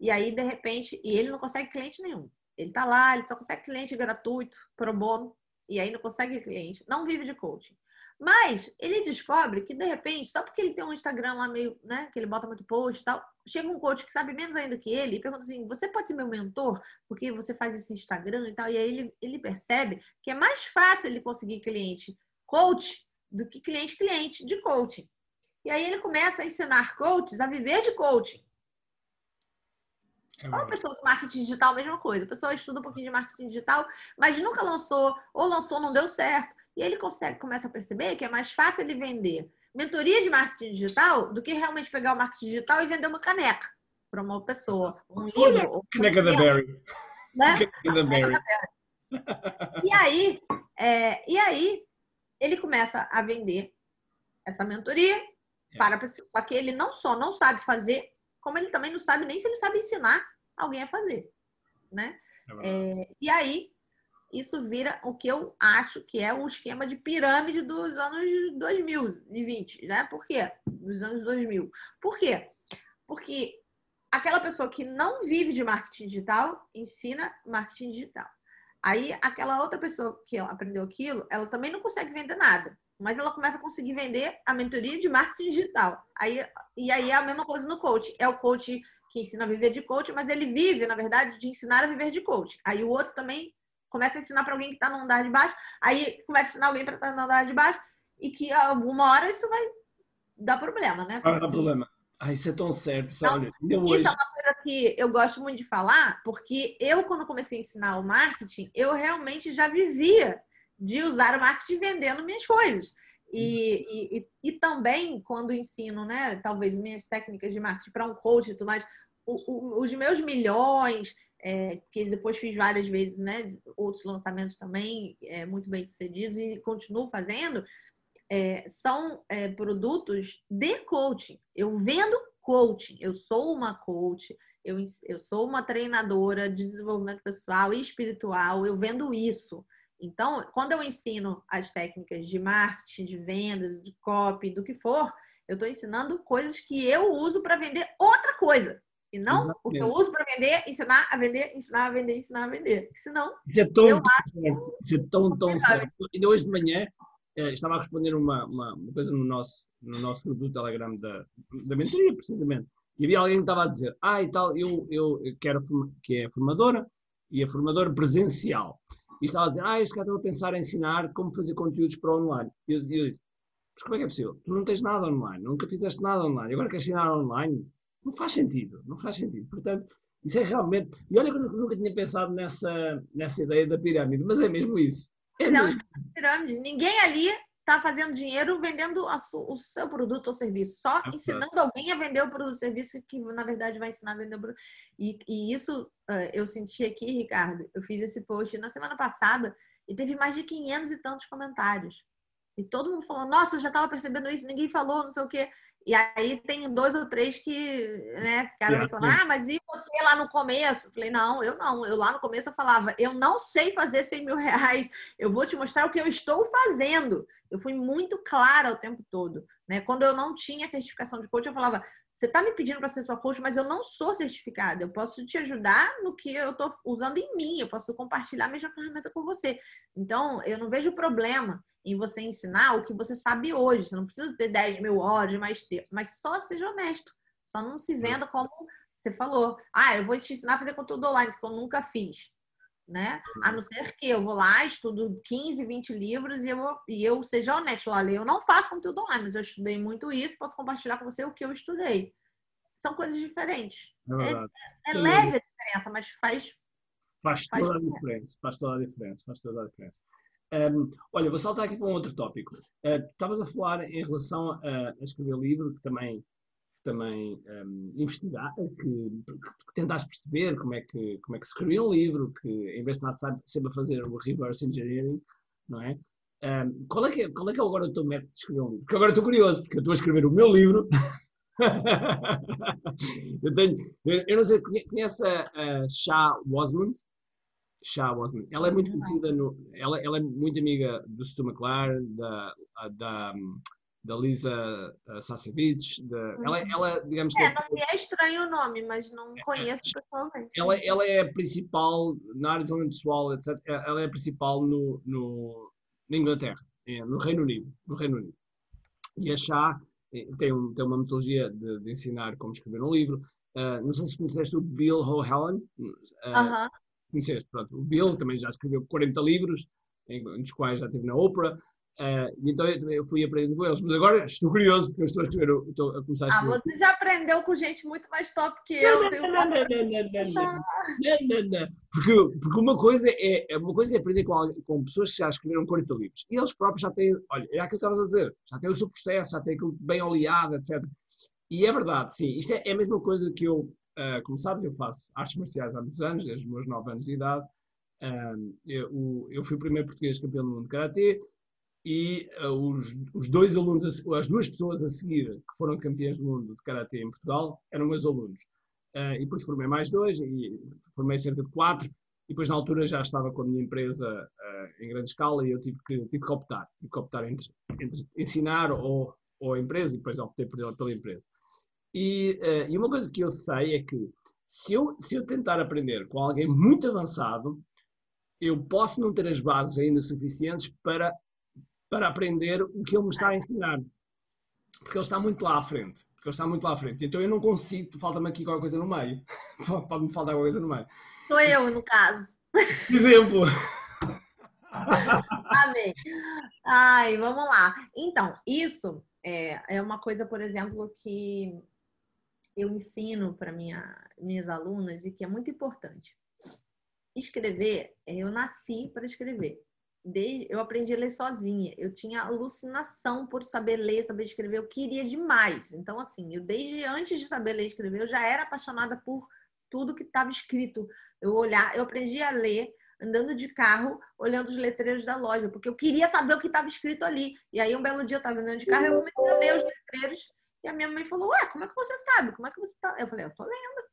S3: e aí, de repente, e ele não consegue cliente nenhum. Ele tá lá, ele só consegue cliente gratuito, pro bono, e aí não consegue cliente, não vive de coaching. Mas ele descobre que, de repente, só porque ele tem um Instagram lá meio, né, que ele bota muito post e tal, chega um coach que sabe menos ainda que ele e pergunta assim: você pode ser meu mentor? Porque você faz esse Instagram e tal. E aí ele, ele percebe que é mais fácil ele conseguir cliente coach do que cliente cliente de coaching. E aí ele começa a ensinar coaches a viver de coaching. É ou a pessoa do marketing digital, mesma coisa. A pessoa estuda um pouquinho de marketing digital, mas nunca lançou, ou lançou, não deu certo. E ele consegue, começa a perceber que é mais fácil ele vender mentoria de marketing digital do que realmente pegar o marketing digital e vender uma caneca para uma pessoa, um livro.
S1: Caneca da Barry.
S3: Né? Caneca da Barry. E aí, é, e aí, ele começa a vender essa mentoria é. para pessoas. Só que ele não só não sabe fazer, como ele também não sabe nem se ele sabe ensinar alguém a fazer, né? É, é e aí isso vira o que eu acho que é um esquema de pirâmide dos anos 2020, né? Por quê? Dos anos 2000. Por quê? Porque aquela pessoa que não vive de marketing digital ensina marketing digital. Aí aquela outra pessoa que aprendeu aquilo, ela também não consegue vender nada, mas ela começa a conseguir vender a mentoria de marketing digital. Aí, e aí é a mesma coisa no coach. É o coach que ensina a viver de coach, mas ele vive, na verdade, de ensinar a viver de coach. Aí o outro também começa a ensinar para alguém que está no andar de baixo, aí começa a ensinar alguém para estar tá no andar de baixo, e que alguma hora isso vai dar problema, né?
S1: Vai dar problema. Ah, isso é tão certo. Isso, então, olha, isso
S3: hoje... é uma coisa que eu gosto muito de falar, porque eu, quando comecei a ensinar o marketing, eu realmente já vivia de usar o marketing vendendo minhas coisas. E, e, e, também, quando ensino, né, talvez minhas técnicas de marketing para um coach e tudo mais, os meus milhões, é, que depois fiz várias vezes, né? Outros lançamentos também é, muito bem sucedidos e continuo fazendo. É, são é, produtos de coaching. Eu vendo coaching, eu sou uma coach, eu, eu sou uma treinadora de desenvolvimento pessoal e espiritual, eu vendo isso. Então, quando eu ensino as técnicas de marketing, de vendas, de copy, do que for, eu estou ensinando coisas que eu uso para vender outra coisa. E não Exatamente. o que eu uso para vender, ensinar a vender, ensinar a vender, ensinar a vender. Porque senão.
S1: Isso é tão, eu acho... certo. Isso é tão, tão certo. Ainda hoje de manhã eh, estava a responder uma, uma, uma, coisa no nosso, no nosso grupo do Telegram da, da mentoria, precisamente. E havia alguém que estava a dizer: Ah, e tal, eu, eu quero que é formadora e é formadora presencial. E estava a dizer: Ah, este cara estou a pensar em ensinar como fazer conteúdos para online. E eu, eu disse: Mas como é que é possível? Tu não tens nada online, nunca fizeste nada online, agora queres ensinar online? Não faz sentido, não faz sentido. Portanto, isso é realmente. E olha que eu nunca tinha pensado nessa, nessa ideia da pirâmide, mas é mesmo isso. É
S3: não, mesmo. pirâmide. Ninguém ali está fazendo dinheiro vendendo o seu produto ou serviço, só é ensinando claro. alguém a vender o produto ou serviço que, na verdade, vai ensinar a vender o produto. E, e isso uh, eu senti aqui, Ricardo. Eu fiz esse post na semana passada e teve mais de 500 e tantos comentários. E todo mundo falou: Nossa, eu já estava percebendo isso, ninguém falou, não sei o quê. E aí tem dois ou três que né, ficaram me falando, ah, mas e você lá no começo? Eu falei, não, eu não. Eu lá no começo eu falava, eu não sei fazer 100 mil reais, eu vou te mostrar o que eu estou fazendo. Eu fui muito clara o tempo todo. Né? Quando eu não tinha certificação de coach, eu falava, você está me pedindo para ser sua coach, mas eu não sou certificada. Eu posso te ajudar no que eu estou usando em mim. Eu posso compartilhar a mesma ferramenta com você. Então, eu não vejo problema em você ensinar o que você sabe hoje. Você não precisa ter 10 mil horas de maestria, mas só seja honesto. Só não se venda como você falou. Ah, eu vou te ensinar a fazer conteúdo online, que eu nunca fiz né? A não ser que eu vou lá, estudo 15, 20 livros e eu, e eu seja honesto, olha, eu não faço conteúdo online, mas eu estudei muito isso, posso compartilhar com você o que eu estudei. São coisas diferentes. É, é, é leve a diferença, mas faz.
S1: Faz toda a diferença, faz toda a diferença, faz toda a diferença. Um, olha, vou saltar aqui para um outro tópico. Uh, estavas a falar em relação a, a escrever livro, que também também um, investigar, que, que, tentaste perceber como é, que, como é que se escrevia um livro, que em vez de estar sempre a fazer o reverse engineering, não é? Um, qual, é que, é, qual é que é agora o teu método de escrever um livro? Porque agora estou curioso, porque eu estou a escrever o meu livro. eu tenho, eu, eu, não sei, conhece a, a Shah Wasmund? Shah. Ela é muito conhecida, no, ela, ela é muito amiga do Stu McLaren, da, da, da Lisa uh, Sasevich. Ela,
S3: uhum.
S1: ela, digamos
S3: que. É, não me é estranho o nome, mas não é, conheço é, pessoalmente.
S1: Ela, ela é a principal, na área de desenvolvimento pessoal, etc. Ela é a principal no, no, na Inglaterra, é, no Reino Unido. No Reino Unido. E a Chá eh, tem, um, tem uma metodologia de, de, ensinar como escrever um livro. Uh, não sei se conheceste o Bill O'Halloran. Uh, uh -huh. Conheceste, pronto. O Bill também já escreveu 40 livros, em, dos quais já esteve na Oprah. Uh, então eu fui aprendendo com eles. Mas agora estou curioso, porque eu estou a escrever, estou a começar a
S3: escrever. Ah, você já aprendeu com gente muito mais top que eu. Não, não, não, não,
S1: não, Porque, porque uma, coisa é, uma coisa é aprender com, com pessoas que já escreveram 40 livros. E eles próprios já têm, olha, é aquilo que estavas a dizer, já têm o seu processo, já têm aquilo bem oleado, etc. E é verdade, sim. Isto é, é a mesma coisa que eu, uh, como sabes, eu faço artes marciais há muitos anos, desde os meus 9 anos de idade. Uh, eu, eu fui o primeiro português campeão do mundo de Karatê e uh, os, os, dois alunos, as duas pessoas a seguir que foram campeãs do mundo de Karatê em Portugal eram meus alunos. Uh, e depois formei mais dois, e formei cerca de quatro, e depois na altura já estava com a minha empresa uh, em grande escala e eu tive que, tive que optar, tive que optar entre, entre ensinar ou, ou a empresa, e depois optei por, pela empresa. E, e uma coisa que eu sei é que se eu, se eu tentar aprender com alguém muito avançado, eu posso não ter as bases ainda suficientes para para aprender o que ele me está a ensinar. Porque ele está muito lá à frente. Porque ele está muito lá à frente. Então eu não consigo, falta-me aqui qualquer coisa no meio. Pode-me faltar alguma coisa no meio.
S3: Sou eu, no caso.
S1: Exemplo.
S3: Amém. Ai, vamos lá. Então, isso é, é uma coisa, por exemplo, que eu ensino para minha, minhas alunas e que é muito importante. Escrever, eu nasci para escrever desde, eu aprendi a ler sozinha. Eu tinha alucinação por saber ler, saber escrever. Eu queria demais. Então, assim, eu desde antes de saber ler e escrever, eu já era apaixonada por tudo que estava escrito. Eu olhar, eu aprendi a ler andando de carro, olhando os letreiros da loja, porque eu queria saber o que estava escrito ali. E aí, um belo dia, eu estava andando de carro, eu comecei a ler os letreiros. E a minha mãe falou: Ué, como é que você sabe? Como é que você tá? Eu falei: Eu tô lendo.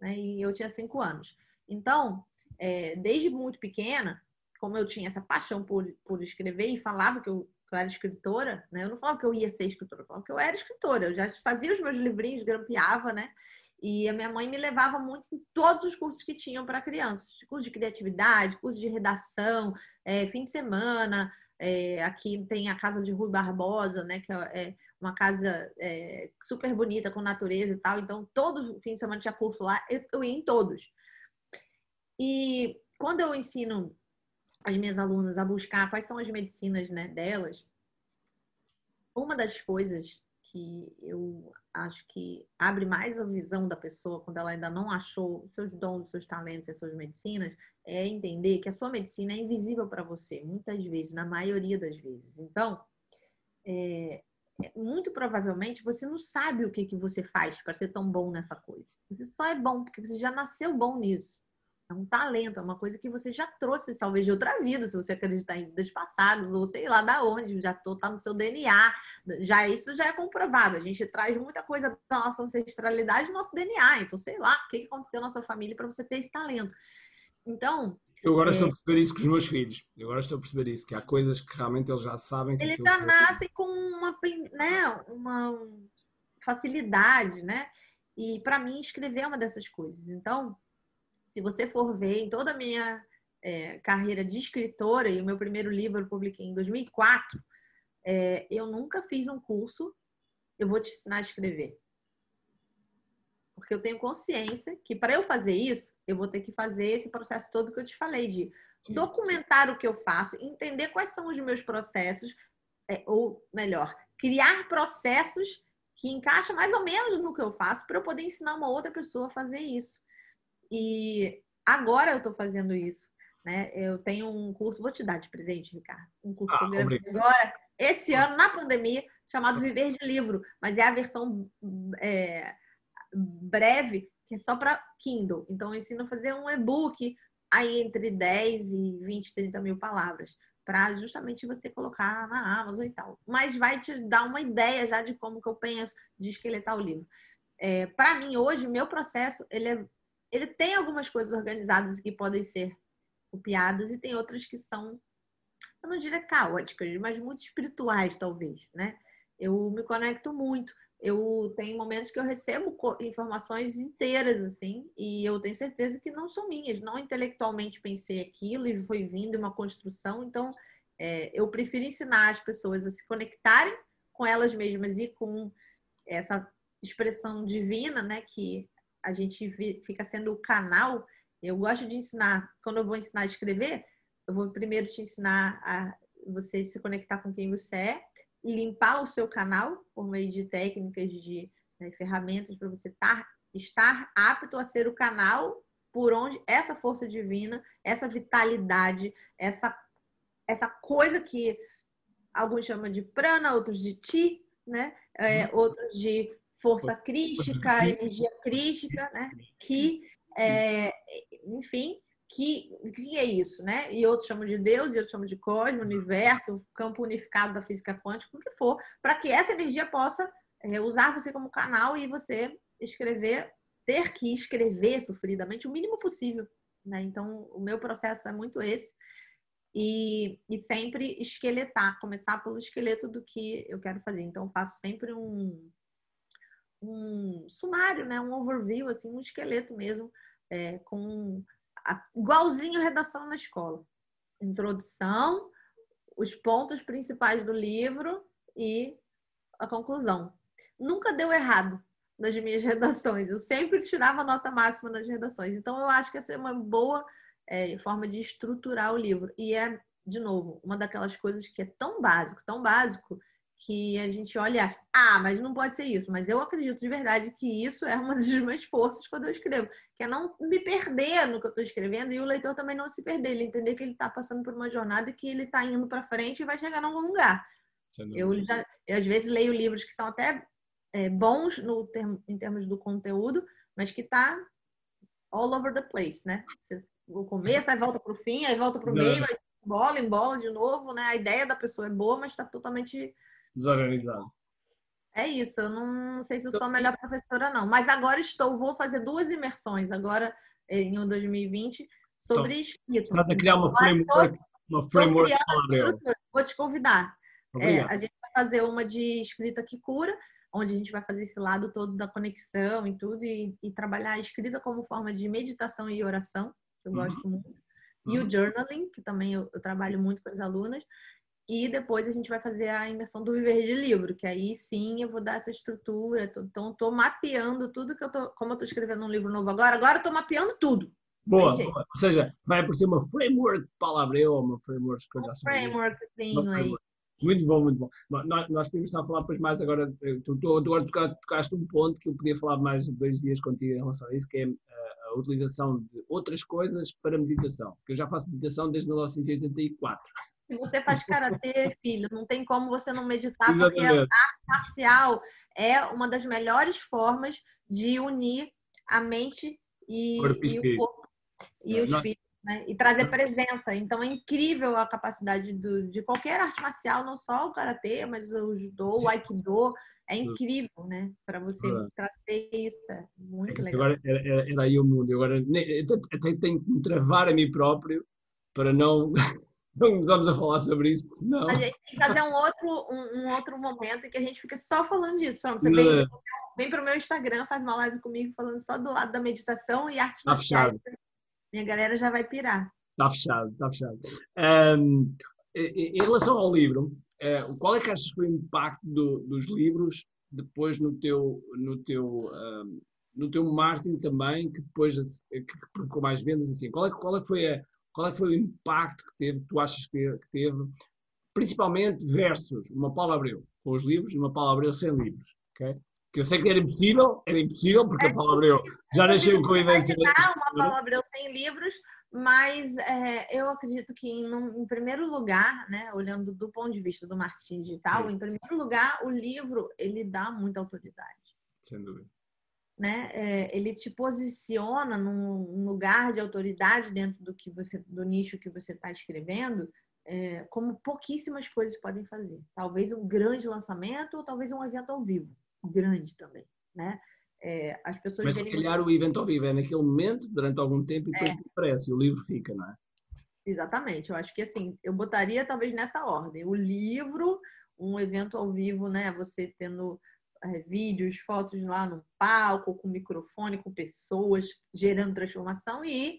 S3: Né? E eu tinha cinco anos. Então, é, desde muito pequena, como eu tinha essa paixão por, por escrever e falava que eu, que eu, era escritora, né? Eu não falava que eu ia ser escritora, eu falava que eu era escritora. Eu já fazia os meus livrinhos, grampeava, né? E a minha mãe me levava muito em todos os cursos que tinham para crianças, curso de criatividade, curso de redação, é, fim de semana. É, aqui tem a casa de Rui Barbosa, né? Que é uma casa é, super bonita com natureza e tal. Então, todo fim de semana tinha curso lá, eu, eu ia em todos. E quando eu ensino as minhas alunas a buscar quais são as medicinas né, delas, uma das coisas que eu acho que abre mais a visão da pessoa quando ela ainda não achou seus dons, seus talentos, as suas medicinas, é entender que a sua medicina é invisível para você, muitas vezes, na maioria das vezes. Então, é, muito provavelmente você não sabe o que, que você faz para ser tão bom nessa coisa. Você só é bom porque você já nasceu bom nisso. É um talento, é uma coisa que você já trouxe, talvez, de outra vida, se você acreditar em vidas passadas, ou sei lá da onde, já está no seu DNA. Já isso já é comprovado. A gente traz muita coisa da nossa ancestralidade no nosso DNA. Então, sei lá, o que aconteceu na sua família para você ter esse talento. Então.
S1: Eu agora é... estou a perceber isso com os meus filhos. Eu agora estou a perceber isso, que há coisas que realmente eles já sabem.
S3: eles já nascem com uma, né, uma facilidade, né? E para mim, escrever é uma dessas coisas. Então, se você for ver em toda a minha é, carreira de escritora, e o meu primeiro livro eu publiquei em 2004, é, eu nunca fiz um curso, eu vou te ensinar a escrever. Porque eu tenho consciência que para eu fazer isso, eu vou ter que fazer esse processo todo que eu te falei, de sim, documentar sim. o que eu faço, entender quais são os meus processos, é, ou melhor, criar processos que encaixam mais ou menos no que eu faço para eu poder ensinar uma outra pessoa a fazer isso. E agora eu estou fazendo isso. Né? Eu tenho um curso, vou te dar de presente, Ricardo. Um curso ah, que eu gravei agora, esse ano, na pandemia, chamado Viver de Livro, mas é a versão é, breve, que é só para Kindle. Então, eu ensino a fazer um e-book aí entre 10 e 20, 30 mil palavras, para justamente você colocar na Amazon e tal. Mas vai te dar uma ideia já de como que eu penso de esqueletar o livro. É, para mim, hoje, o meu processo, ele, é, ele tem algumas coisas organizadas que podem ser copiadas e tem outras que são, eu não diria caóticas, mas muito espirituais, talvez, né? Eu me conecto muito. Eu tenho momentos que eu recebo informações inteiras, assim, e eu tenho certeza que não são minhas. Não intelectualmente pensei aquilo e foi vindo uma construção. Então, é, eu prefiro ensinar as pessoas a se conectarem com elas mesmas e com essa expressão divina, né? Que a gente fica sendo o canal eu gosto de ensinar, quando eu vou ensinar a escrever, eu vou primeiro te ensinar a você se conectar com quem você é, limpar o seu canal por meio de técnicas, de né, ferramentas para você tar, estar apto a ser o canal por onde essa força divina, essa vitalidade, essa, essa coisa que alguns chamam de prana, outros de ti, né? É, uhum. outros de força crística, energia crística, né? Que é, enfim, que, que é isso, né? E outros chamam de Deus, e outros chamam de cosmos, universo, campo unificado da física quântica, o que for, para que essa energia possa é, usar você como canal e você escrever, ter que escrever sofridamente o mínimo possível. Né? Então, o meu processo é muito esse. E, e sempre esqueletar, começar pelo esqueleto do que eu quero fazer. Então, faço sempre um, um sumário, né? um overview, assim, um esqueleto mesmo é, com a, igualzinho redação na escola. Introdução, os pontos principais do livro e a conclusão. Nunca deu errado nas minhas redações. Eu sempre tirava nota máxima nas redações. Então, eu acho que essa é uma boa é, forma de estruturar o livro. E é, de novo, uma daquelas coisas que é tão básico, tão básico, que a gente olha e acha, ah, mas não pode ser isso. Mas eu acredito de verdade que isso é uma das minhas forças quando eu escrevo, que é não me perder no que eu estou escrevendo e o leitor também não se perder, ele entender que ele está passando por uma jornada e que ele está indo para frente e vai chegar em algum lugar. Eu, já, eu às vezes leio livros que são até é, bons no termo, em termos do conteúdo, mas que está all over the place, né? Você, o começo, aí volta para o fim, aí volta para o meio, aí bola em bola de novo, né? A ideia da pessoa é boa, mas está totalmente
S1: desorganizado.
S3: É isso, eu não sei se eu sou a melhor professora, não. Mas agora estou, vou fazer duas imersões agora em 2020 sobre então, escrita.
S1: Está a criar uma framework, uma framework
S3: Vou te convidar. É, a gente vai fazer uma de escrita que cura, onde a gente vai fazer esse lado todo da conexão e tudo, e, e trabalhar a escrita como forma de meditação e oração, que eu uhum. gosto muito. E uhum. o journaling, que também eu, eu trabalho muito com as alunas. E depois a gente vai fazer a imersão do viver de livro, que aí sim eu vou dar essa estrutura. Então, estou mapeando tudo que eu tô. Como eu estou escrevendo um livro novo agora, agora estou mapeando tudo.
S1: Boa, boa, Ou seja, vai aparecer uma framework, palavra eu, uma framework.
S3: Um frameworkzinho aí.
S1: Muito bom, muito bom. Nós, nós podemos estar a falar depois mais agora. Tu, tu, agora tocaste um ponto que eu podia falar mais dois dias contigo em relação a isso, que é a, a utilização de outras coisas para meditação. Que eu já faço meditação desde 1984.
S3: Se você faz karatê, filho, não tem como você não meditar, Exatamente. porque a arte marcial é uma das melhores formas de unir a mente e, e o corpo e é, o espírito, né? E trazer presença. Então é incrível a capacidade do, de qualquer arte marcial, não só o karatê, mas o judô, o aikido. É incrível, né? Para você é. trazer isso. É muito é legal.
S1: Agora era, era aí o mundo. Agora até tenho que me travar a mim próprio para não não começamos a falar sobre isso, porque senão.
S3: A gente tem que fazer um outro, um, um outro momento em que a gente fica só falando disso. Você vem, vem para o meu Instagram, faz uma live comigo falando só do lado da meditação e artes
S1: tá marciais.
S3: Minha galera já vai pirar.
S1: Está fechado, está fechado. Um, em relação ao livro, uh, qual é que achas que foi o impacto do, dos livros depois no teu, no teu, um, no teu marketing também, que depois que provocou mais vendas assim? Qual é, qual é que foi a, qual é que foi o impacto que teve, tu achas que teve, principalmente versus uma Paula Abreu com os livros e uma Paula Abreu sem livros, ok? Que eu sei que era impossível, era impossível, porque a Paula Abreu já nasceu com a ideia
S3: de uma Paula Abreu sem livros, mas é, eu acredito que, em, em, primeiro lugar, né, olhando do ponto de vista do marketing digital, Sim. em primeiro lugar, o livro ele dá muita autoridade.
S1: Sem dúvida.
S3: Né? É, ele te posiciona num lugar de autoridade dentro do que você, do nicho que você está escrevendo, é, como pouquíssimas coisas podem fazer. Talvez um grande lançamento ou talvez um evento ao vivo, grande também, né? É, as pessoas
S1: Mas se calhar o evento ao vivo é naquele momento, durante algum tempo, e depois é. aparece, o livro fica, não é?
S3: Exatamente. Eu acho que assim, eu botaria talvez nessa ordem. O livro, um evento ao vivo, né? Você tendo é, vídeos, fotos lá no palco, com microfone, com pessoas, gerando transformação e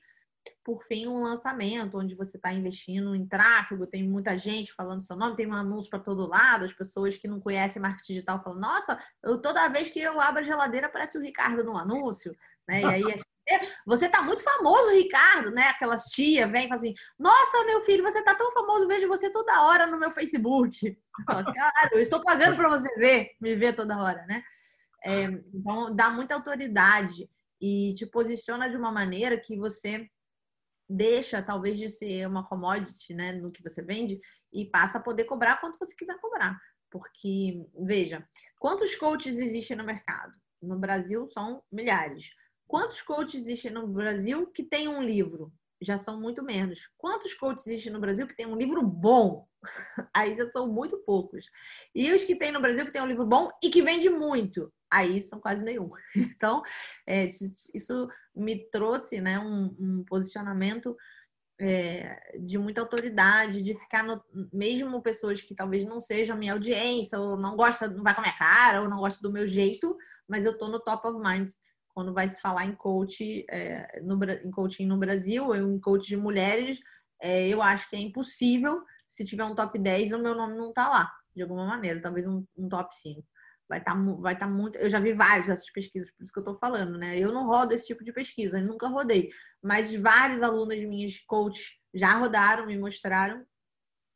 S3: por fim, um lançamento onde você está investindo em tráfego, tem muita gente falando seu nome, tem um anúncio para todo lado, as pessoas que não conhecem marketing digital falam, nossa, eu, toda vez que eu abro a geladeira aparece o Ricardo no anúncio, né? E aí você tá muito famoso, Ricardo, né? Aquelas tia vem e fala assim, nossa, meu filho, você tá tão famoso, vejo você toda hora no meu Facebook. Claro, eu estou pagando para você ver, me ver toda hora, né? É, então, dá muita autoridade e te posiciona de uma maneira que você deixa talvez de ser uma commodity, né, no que você vende e passa a poder cobrar quanto você quiser cobrar. Porque, veja, quantos coaches existem no mercado? No Brasil são milhares. Quantos coaches existem no Brasil que tem um livro? Já são muito menos. Quantos coaches existem no Brasil que tem um livro bom? Aí já são muito poucos. E os que tem no Brasil que tem um livro bom e que vende muito? aí são quase nenhum. Então, é, isso me trouxe né, um, um posicionamento é, de muita autoridade, de ficar no, mesmo pessoas que talvez não sejam minha audiência, ou não gosta, não vai com a minha cara, ou não gosta do meu jeito, mas eu tô no top of mind quando vai se falar em coach, é, no, em coaching no Brasil, ou em coach de mulheres, é, eu acho que é impossível se tiver um top 10 o meu nome não tá lá, de alguma maneira, talvez um, um top 5 vai estar tá, vai tá muito. Eu já vi várias dessas pesquisas, por isso que eu estou falando, né? Eu não rodo esse tipo de pesquisa, nunca rodei, mas várias alunas minhas, coaches, já rodaram, me mostraram,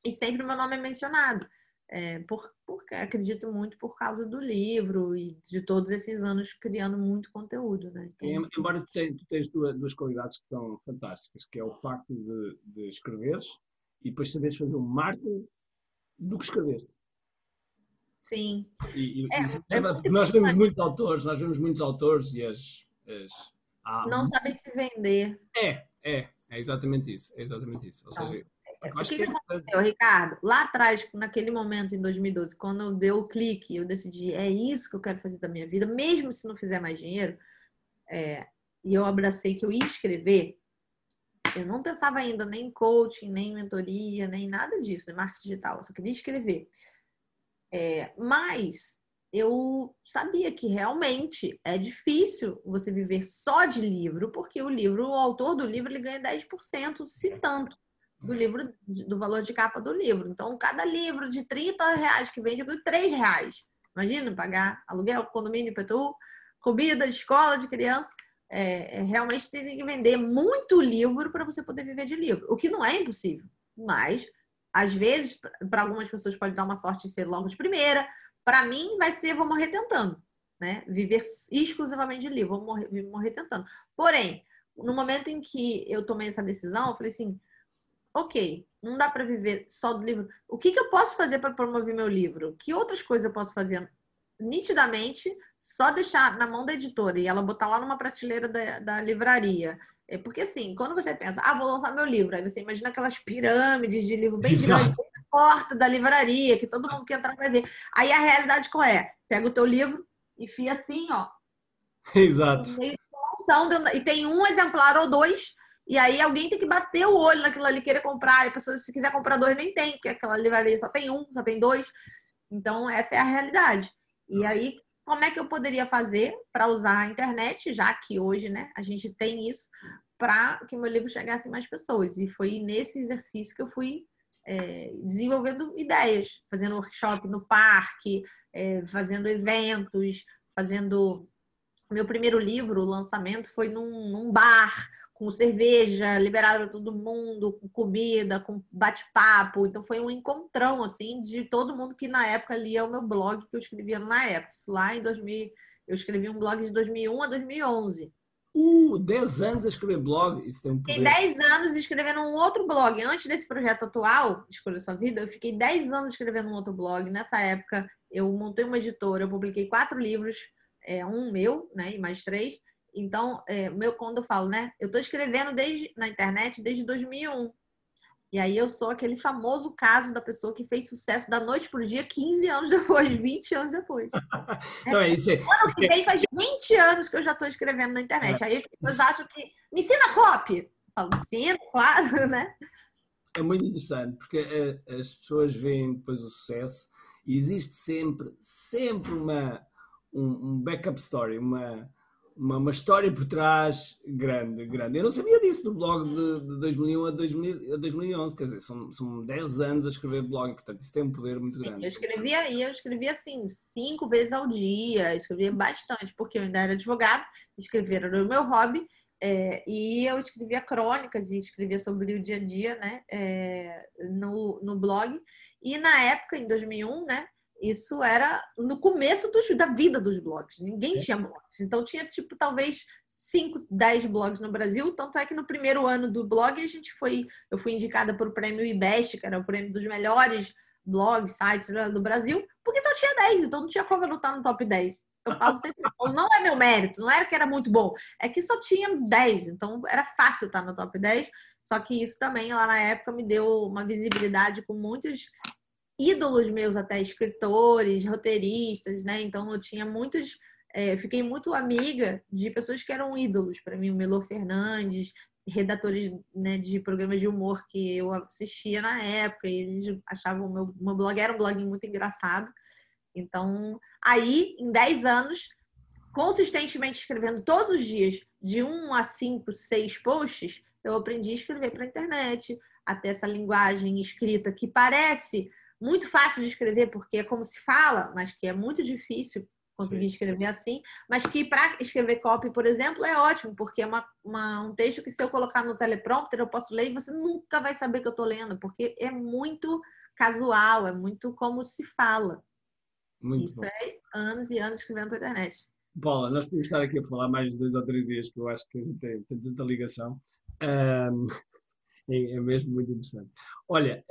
S3: e sempre meu nome é mencionado. É, por, porque acredito muito por causa do livro e de todos esses anos criando muito conteúdo, né?
S1: Então, assim... Embora tu, tenhas, tu tens duas, duas, qualidades que são fantásticas, que é o facto de, de escreveres e depois saberes fazer um marketing do que escreveste.
S3: Sim.
S1: E, e, é, é nós vemos muitos autores, nós vemos muitos autores e as. as
S3: há... Não sabem se vender.
S1: É, é, é exatamente isso. É exatamente isso. Ou seja,
S3: o que, que, aconteceu, Ricardo? Lá atrás, naquele momento, em 2012, quando deu o clique, eu decidi, é isso que eu quero fazer da minha vida, mesmo se não fizer mais dinheiro, é, e eu abracei que eu ia escrever, eu não pensava ainda nem em coaching, nem em mentoria, nem nada disso, nem marketing digital, eu só queria escrever. É, mas eu sabia que realmente é difícil você viver só de livro, porque o livro, o autor do livro, ele ganha 10%, se tanto, do livro, do valor de capa do livro. Então, cada livro de 30 reais que vende, eu ganho 3 reais. Imagina pagar aluguel, condomínio, PTU, comida, escola de criança. É, é, realmente tem que vender muito livro para você poder viver de livro, o que não é impossível, mas às vezes, para algumas pessoas pode dar uma sorte de ser logo de primeira. Para mim, vai ser vou morrer tentando, né? Viver exclusivamente de livro, vou morrer, morrer tentando. Porém, no momento em que eu tomei essa decisão, eu falei assim: ok, não dá para viver só do livro. O que, que eu posso fazer para promover meu livro? Que outras coisas eu posso fazer? Nitidamente, só deixar na mão da editora e ela botar lá numa prateleira da, da livraria é porque assim, quando você pensa, ah, vou lançar meu livro, aí você imagina aquelas pirâmides de livro bem grandes, na porta da livraria, que todo mundo que entrar vai ver. Aí a realidade qual é? Pega o teu livro, enfia assim, ó.
S1: Exato.
S3: e tem um exemplar ou dois, E aí alguém tem que bater o olho naquilo ali, querer comprar. E a pessoa, se quiser comprar dois, nem tem, porque aquela livraria só tem um, só tem dois. Então, essa é a realidade. E aí, como é que eu poderia fazer para usar a internet, já que hoje, né, a gente tem isso, para que meu livro chegasse a mais pessoas? E foi nesse exercício que eu fui é, desenvolvendo ideias, fazendo workshop no parque, é, fazendo eventos, fazendo. Meu primeiro livro, o lançamento, foi num, num bar, com cerveja, liberado para todo mundo, com comida, com bate-papo. Então foi um encontrão assim de todo mundo que na época lia o meu blog que eu escrevia na época. Lá em 2000, eu escrevi um blog de 2001 a 2011.
S1: Uh, 10 anos a escrever blog, isso tem um.
S3: Fiquei 10 anos escrevendo um outro blog. Antes desse projeto atual, Escolha Sua Vida, eu fiquei 10 anos escrevendo um outro blog. Nessa época, eu montei uma editora, eu publiquei quatro livros, é, um meu, né, e mais três. Então, é, meu, quando eu falo, né, eu estou escrevendo desde, na internet desde 2001. E aí eu sou aquele famoso caso da pessoa que fez sucesso da noite pro dia 15 anos depois, 20 anos depois.
S1: Não, é isso.
S3: Ano que vem faz 20 anos que eu já estou escrevendo na internet. É. Aí as pessoas acham que me ensina copy. Eu falo, ensina, claro, né?
S1: É muito interessante, porque eh, as pessoas veem depois o sucesso e existe sempre, sempre uma, um, um backup story, uma, uma, uma, história por trás grande, grande. Eu não sabia disso do blog de, de 2001 a, 2000, a 2011, quer dizer, são, são 10 anos a escrever blog, portanto isso tem um poder muito grande.
S3: Eu escrevia, eu escrevia assim, cinco vezes ao dia, escrevia bastante, porque eu ainda era advogado, escrever era o meu hobby, é, e eu escrevia crônicas e escrevia sobre o dia a dia, né, é, no, no blog. E na época, em 2001, né, isso era no começo dos, da vida dos blogs. Ninguém é. tinha blogs. Então tinha, tipo, talvez 5, 10 blogs no Brasil. Tanto é que no primeiro ano do blog a gente foi. Eu fui indicada para o prêmio IBEST, que era o prêmio dos melhores blogs, sites do Brasil, porque só tinha 10, então não tinha como eu não estar no top 10. Eu falo sempre, não é meu mérito, não era que era muito bom, é que só tinha 10, então era fácil estar no top 10. Só que isso também, lá na época, me deu uma visibilidade com muitos ídolos meus, até escritores, roteiristas, né? Então eu tinha muitos. É, fiquei muito amiga de pessoas que eram ídolos para mim, o Melo Fernandes, redatores né, de programas de humor que eu assistia na época, e eles achavam o meu, meu blog era um blog muito engraçado. Então, aí, em 10 anos, consistentemente escrevendo todos os dias, de 1 a 5, 6 posts, eu aprendi a escrever para a internet, até essa linguagem escrita que parece muito fácil de escrever, porque é como se fala, mas que é muito difícil conseguir Sim. escrever assim, mas que para escrever copy, por exemplo, é ótimo, porque é uma, uma, um texto que se eu colocar no teleprompter, eu posso ler e você nunca vai saber que eu estou lendo, porque é muito casual, é muito como se fala. Muito Isso bom. é anos e anos escrevendo para internet.
S1: Paula, nós podemos estar aqui a falar mais de dois ou três dias, que eu acho que tem, tem tanta ligação. Um, é, é, mesmo muito interessante. Olha,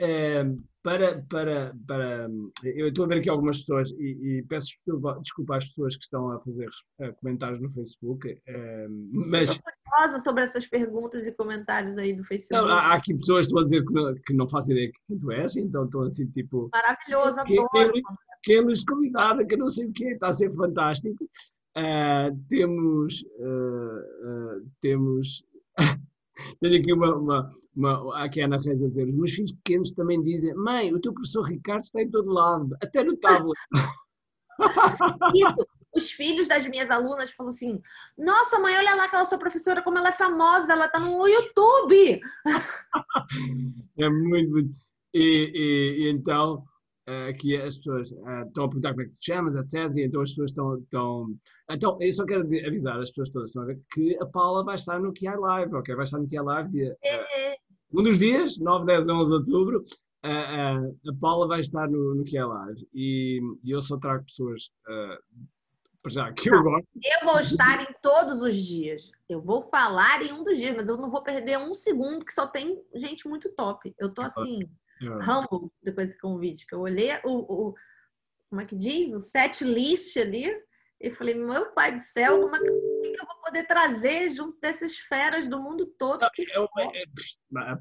S1: um, para, para, para. Eu estou a ver aqui algumas pessoas e, e peço desculpa, às pessoas que estão a fazer uh, comentários no Facebook, uh, mas. Estou
S3: curiosa sobre essas perguntas e comentários aí do Facebook.
S1: Não, há, aqui pessoas que estão a dizer que não, que não fazem ideia quem tu és, então estão assim tipo.
S3: Maravilhoso, adoro.
S1: Quem nos convidada, que não sei o que está a ser fantástico. Uh, temos. temos. Tenho aqui uma, uma, uma aqui a Ana Reis a dizer: os meus filhos pequenos também dizem, mãe, o teu professor Ricardo está em todo lado, até no tablet.
S3: Isso. Os filhos das minhas alunas falam assim: Nossa, mãe, olha lá aquela sua professora, como ela é famosa, ela está no YouTube.
S1: É muito, muito. E, e, e então, uh, que as pessoas uh, estão a perguntar como é que te chamas, etc. E então as pessoas estão, estão. Então, eu só quero avisar as pessoas todas estão a ver, que a Paula vai estar no QI Live, ok? Vai estar no QI Live dia, uh, um dos dias, 9, 10, 11 de outubro. A Paula vai estar no, no QI Live e, e eu só trago pessoas já que eu gosto.
S3: Eu vou estar em todos os dias. Eu vou falar em um dos dias, mas eu não vou perder um segundo, que só tem gente muito top. Eu tô assim. É. humble depois desse convite, que eu olhei o, o, como é que diz? O set list ali e falei, meu pai do céu, como é que, eu vou poder trazer junto dessas feras do mundo todo? Que é uma, é,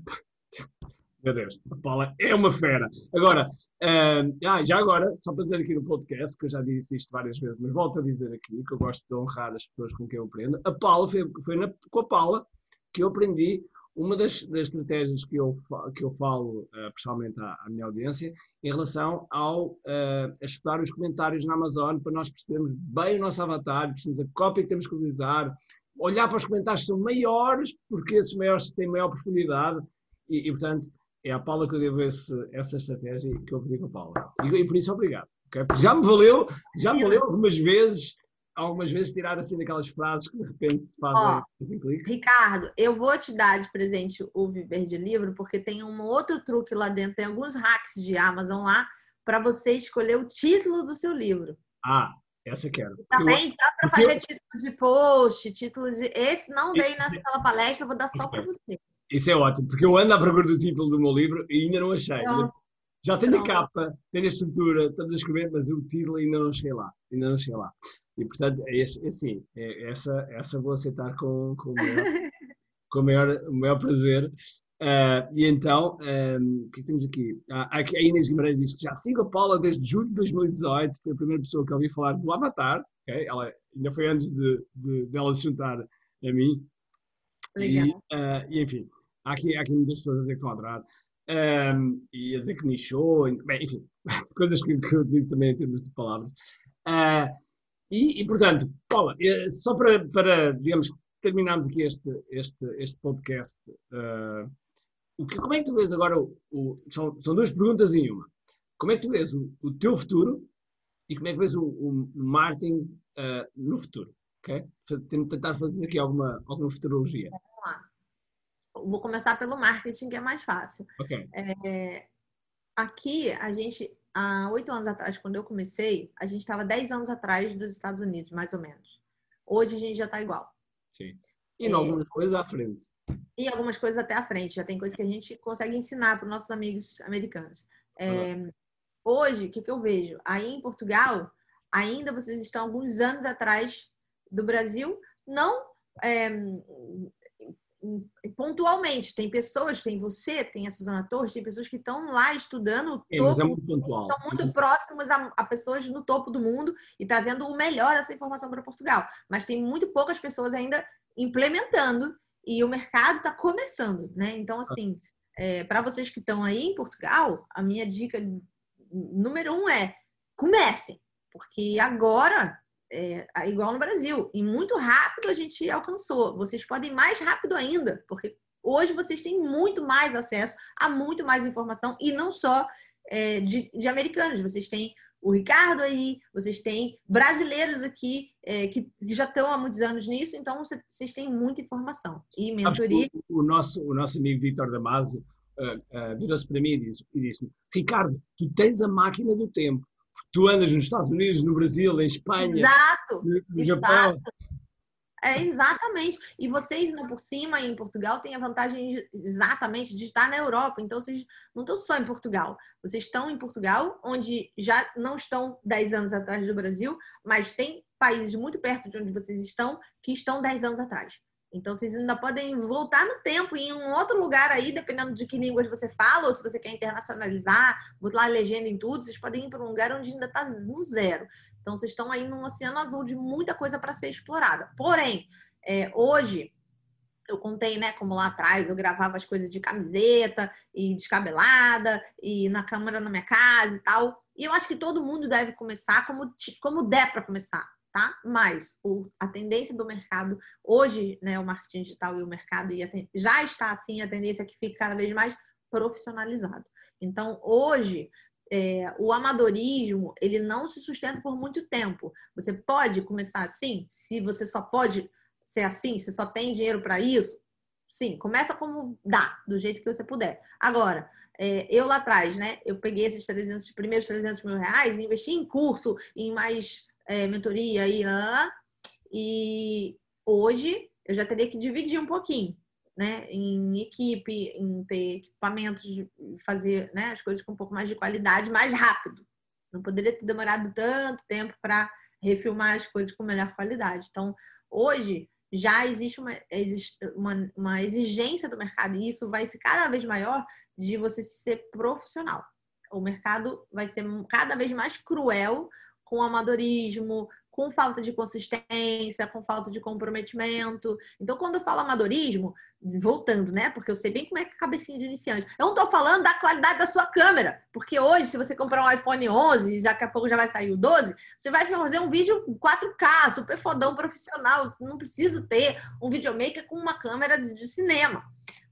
S1: meu Deus, a Paula é uma fera. Agora, uh, ah, já agora, só para dizer aqui no podcast, que eu já disse isto várias vezes, mas volto a dizer aqui, que eu gosto de honrar as pessoas com quem eu aprendo. A Paula, foi, foi na, com a Paula que eu aprendi uma das, das, estratégias que eu, que eu falo, uh, pessoalmente à, à, minha audiência, em relação ao uh, estudar os comentários na Amazon para nós percebermos bem o nosso avatar, percebermos a cópia que temos que utilizar, olhar para os comentários que são maiores, porque esses maiores têm maior profundidade, e, e portanto, é à Paula que eu devo esse, essa estratégia que eu pedi com a Paula. E, e por isso, obrigado. Okay? Já me valeu, já me valeu algumas vezes algumas vezes tirar assim daquelas frases que de repente fazem assim clique.
S3: Ricardo, eu vou te dar de presente o Viver de Livro, porque tem um outro truque lá dentro, tem alguns hacks de Amazon lá para você escolher o título do seu livro.
S1: Ah, essa eu quero.
S3: Também dá para fazer eu... título de post, título de. Esse não dei naquela palestra, vou dar só para você.
S1: Isso é ótimo, porque eu ando à procura do título do meu livro e ainda não achei. Pronto. Já tenho a capa, tenho a estrutura, estamos a escrever, mas o título ainda não cheguei lá. Ainda não cheguei lá. E portanto, é, é assim, é, essa, essa vou aceitar com, com, o, maior, com o, maior, o maior prazer. Uh, e então, um, o que, é que temos aqui? Ah? A Inês Guimarães diz que já sigo a Paula desde julho de 2018, foi a primeira pessoa que ouvi falar do Avatar, okay? ela ainda foi antes de, de, de ela se juntar a mim. Legal. E, uh, e enfim, há aqui, há aqui muitas pessoas a dizer que estão a adorar. Um, e a dizer que nichou, bem, enfim, coisas que, eu digo também em termos de palavras. Uh, e, e, portanto, Paula, eh, só para, para, digamos, terminarmos aqui este, este, este podcast, uh, como é que tu vês agora, o, o, são, são duas perguntas em uma. Como é que tu vês o, o teu futuro e como é que vês o, o marketing uh, no futuro? Okay? Tentar fazer aqui alguma, alguma futurologia.
S3: Vou começar pelo marketing, que é mais fácil.
S1: Okay.
S3: É, aqui, a gente, há oito anos atrás, quando eu comecei, a gente estava dez anos atrás dos Estados Unidos, mais ou menos. Hoje a gente já está igual.
S1: Sim. E é, algumas coisas à frente.
S3: E algumas coisas até à frente. Já tem coisas que a gente consegue ensinar para os nossos amigos americanos. É, hoje, o que, que eu vejo? Aí em Portugal, ainda vocês estão alguns anos atrás do Brasil, não é, pontualmente. Tem pessoas, tem você, tem a Suzana Torres, tem pessoas que estão lá estudando
S1: é, topo, é muito pontual.
S3: estão muito próximos a, a, pessoas no topo do mundo e trazendo o melhor dessa informação para Portugal. Mas tem muito poucas pessoas ainda implementando e o mercado está começando, né? Então, assim, é, para vocês que estão aí em Portugal, a minha dica número um é comecem, porque agora é, igual no Brasil. E muito rápido a gente alcançou. Vocês podem ir mais rápido ainda, porque hoje vocês têm muito mais acesso a muito mais informação e não só é, de, de, americanos. Vocês têm o Ricardo aí, vocês têm brasileiros aqui é, que já estão há muitos anos nisso, então vocês têm muita informação. E mentoria.
S1: O, nosso, o nosso amigo Vitor Damasio uh, uh, virou-se para mim e disse: disse Ricardo, tu tens a máquina do tempo tu andas nos Estados Unidos, no Brasil, em Espanha,
S3: Exato.
S1: no, no Japão.
S3: É, exatamente. E vocês, ainda por cima, em Portugal, têm a vantagem exatamente de estar na Europa. Então, vocês não estão só em Portugal. Vocês estão em Portugal, onde já não estão 10 anos atrás do Brasil, mas tem países muito perto de onde vocês estão que estão 10 anos atrás. Então, vocês ainda podem voltar no tempo em um outro lugar aí, dependendo de que línguas você fala, ou se você quer internacionalizar, botar legenda em tudo, vocês podem ir para um lugar onde ainda está no zero. Então, vocês estão aí num oceano azul de muita coisa para ser explorada. Porém, é, hoje, eu contei, né, como lá atrás eu gravava as coisas de camiseta e descabelada e na câmera na minha casa e tal. E eu acho que todo mundo deve começar como, como der para começar tá? Mas o, a tendência do mercado, hoje, né, o marketing digital e o mercado já está assim, a tendência é que fique cada vez mais profissionalizado. Então, hoje, é, o amadorismo, ele não se sustenta por muito tempo. Você pode começar assim, se você só pode ser assim, se só tem dinheiro para isso, sim, começa como dá, do jeito que você puder. Agora, é, eu lá atrás, né, eu peguei esses 300, primeiros 300 mil reais, investi em curso, em mais é, mentoria e lá, e hoje eu já teria que dividir um pouquinho, né, em equipe, em ter equipamentos, fazer né, as coisas com um pouco mais de qualidade, mais rápido. Não poderia ter demorado tanto tempo para refilmar as coisas com melhor qualidade. Então, hoje já existe uma, uma, uma exigência do mercado e isso vai ser cada vez maior de você ser profissional. O mercado vai ser cada vez mais cruel com amadorismo, com falta de consistência, com falta de comprometimento. Então, quando eu falo amadorismo, voltando, né? Porque eu sei bem como é que é a cabecinha de iniciante. Eu não estou falando da qualidade da sua câmera, porque hoje, se você comprar um iPhone 11, daqui a pouco já vai sair o 12, você vai fazer um vídeo 4K, super fodão profissional. Você não precisa ter um videomaker com uma câmera de cinema.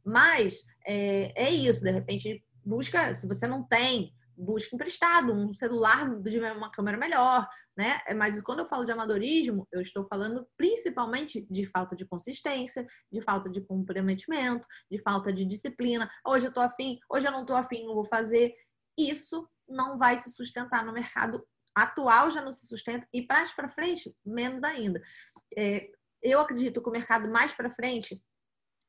S3: Mas é, é isso, de repente, busca, se você não tem busca emprestado, um celular de uma câmera melhor, né? Mas quando eu falo de amadorismo, eu estou falando principalmente de falta de consistência, de falta de comprometimento, de falta de disciplina. Hoje eu tô afim, hoje eu não tô afim, não vou fazer. Isso não vai se sustentar no mercado atual, já não se sustenta, e para frente, menos ainda. É, eu acredito que o mercado mais para frente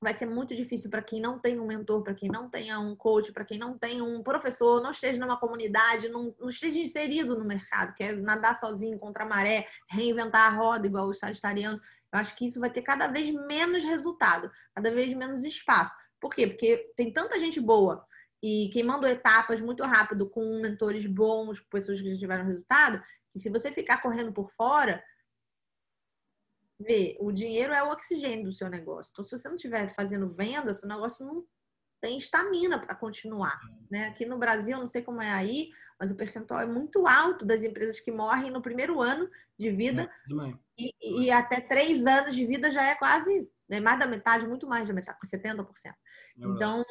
S3: vai ser muito difícil para quem não tem um mentor, para quem não tenha um coach, para quem não tem um professor, não esteja numa comunidade, não, não, esteja inserido no mercado, quer nadar sozinho contra a maré, reinventar a roda igual os sagitarianos. Eu acho que isso vai ter cada vez menos resultado, cada vez menos espaço. Por quê? Porque tem tanta gente boa e queimando etapas muito rápido com mentores bons, pessoas que já tiveram resultado, que se você ficar correndo por fora, vê, o dinheiro é o oxigênio do seu negócio. Então, se você não estiver fazendo venda, seu negócio não tem estamina para continuar. Né? Aqui no Brasil, não sei como é aí, mas o percentual é muito alto das empresas que morrem no primeiro ano de vida. É, e, e, até três anos de vida já é quase né, mais da metade, muito mais da metade, 70%. É então,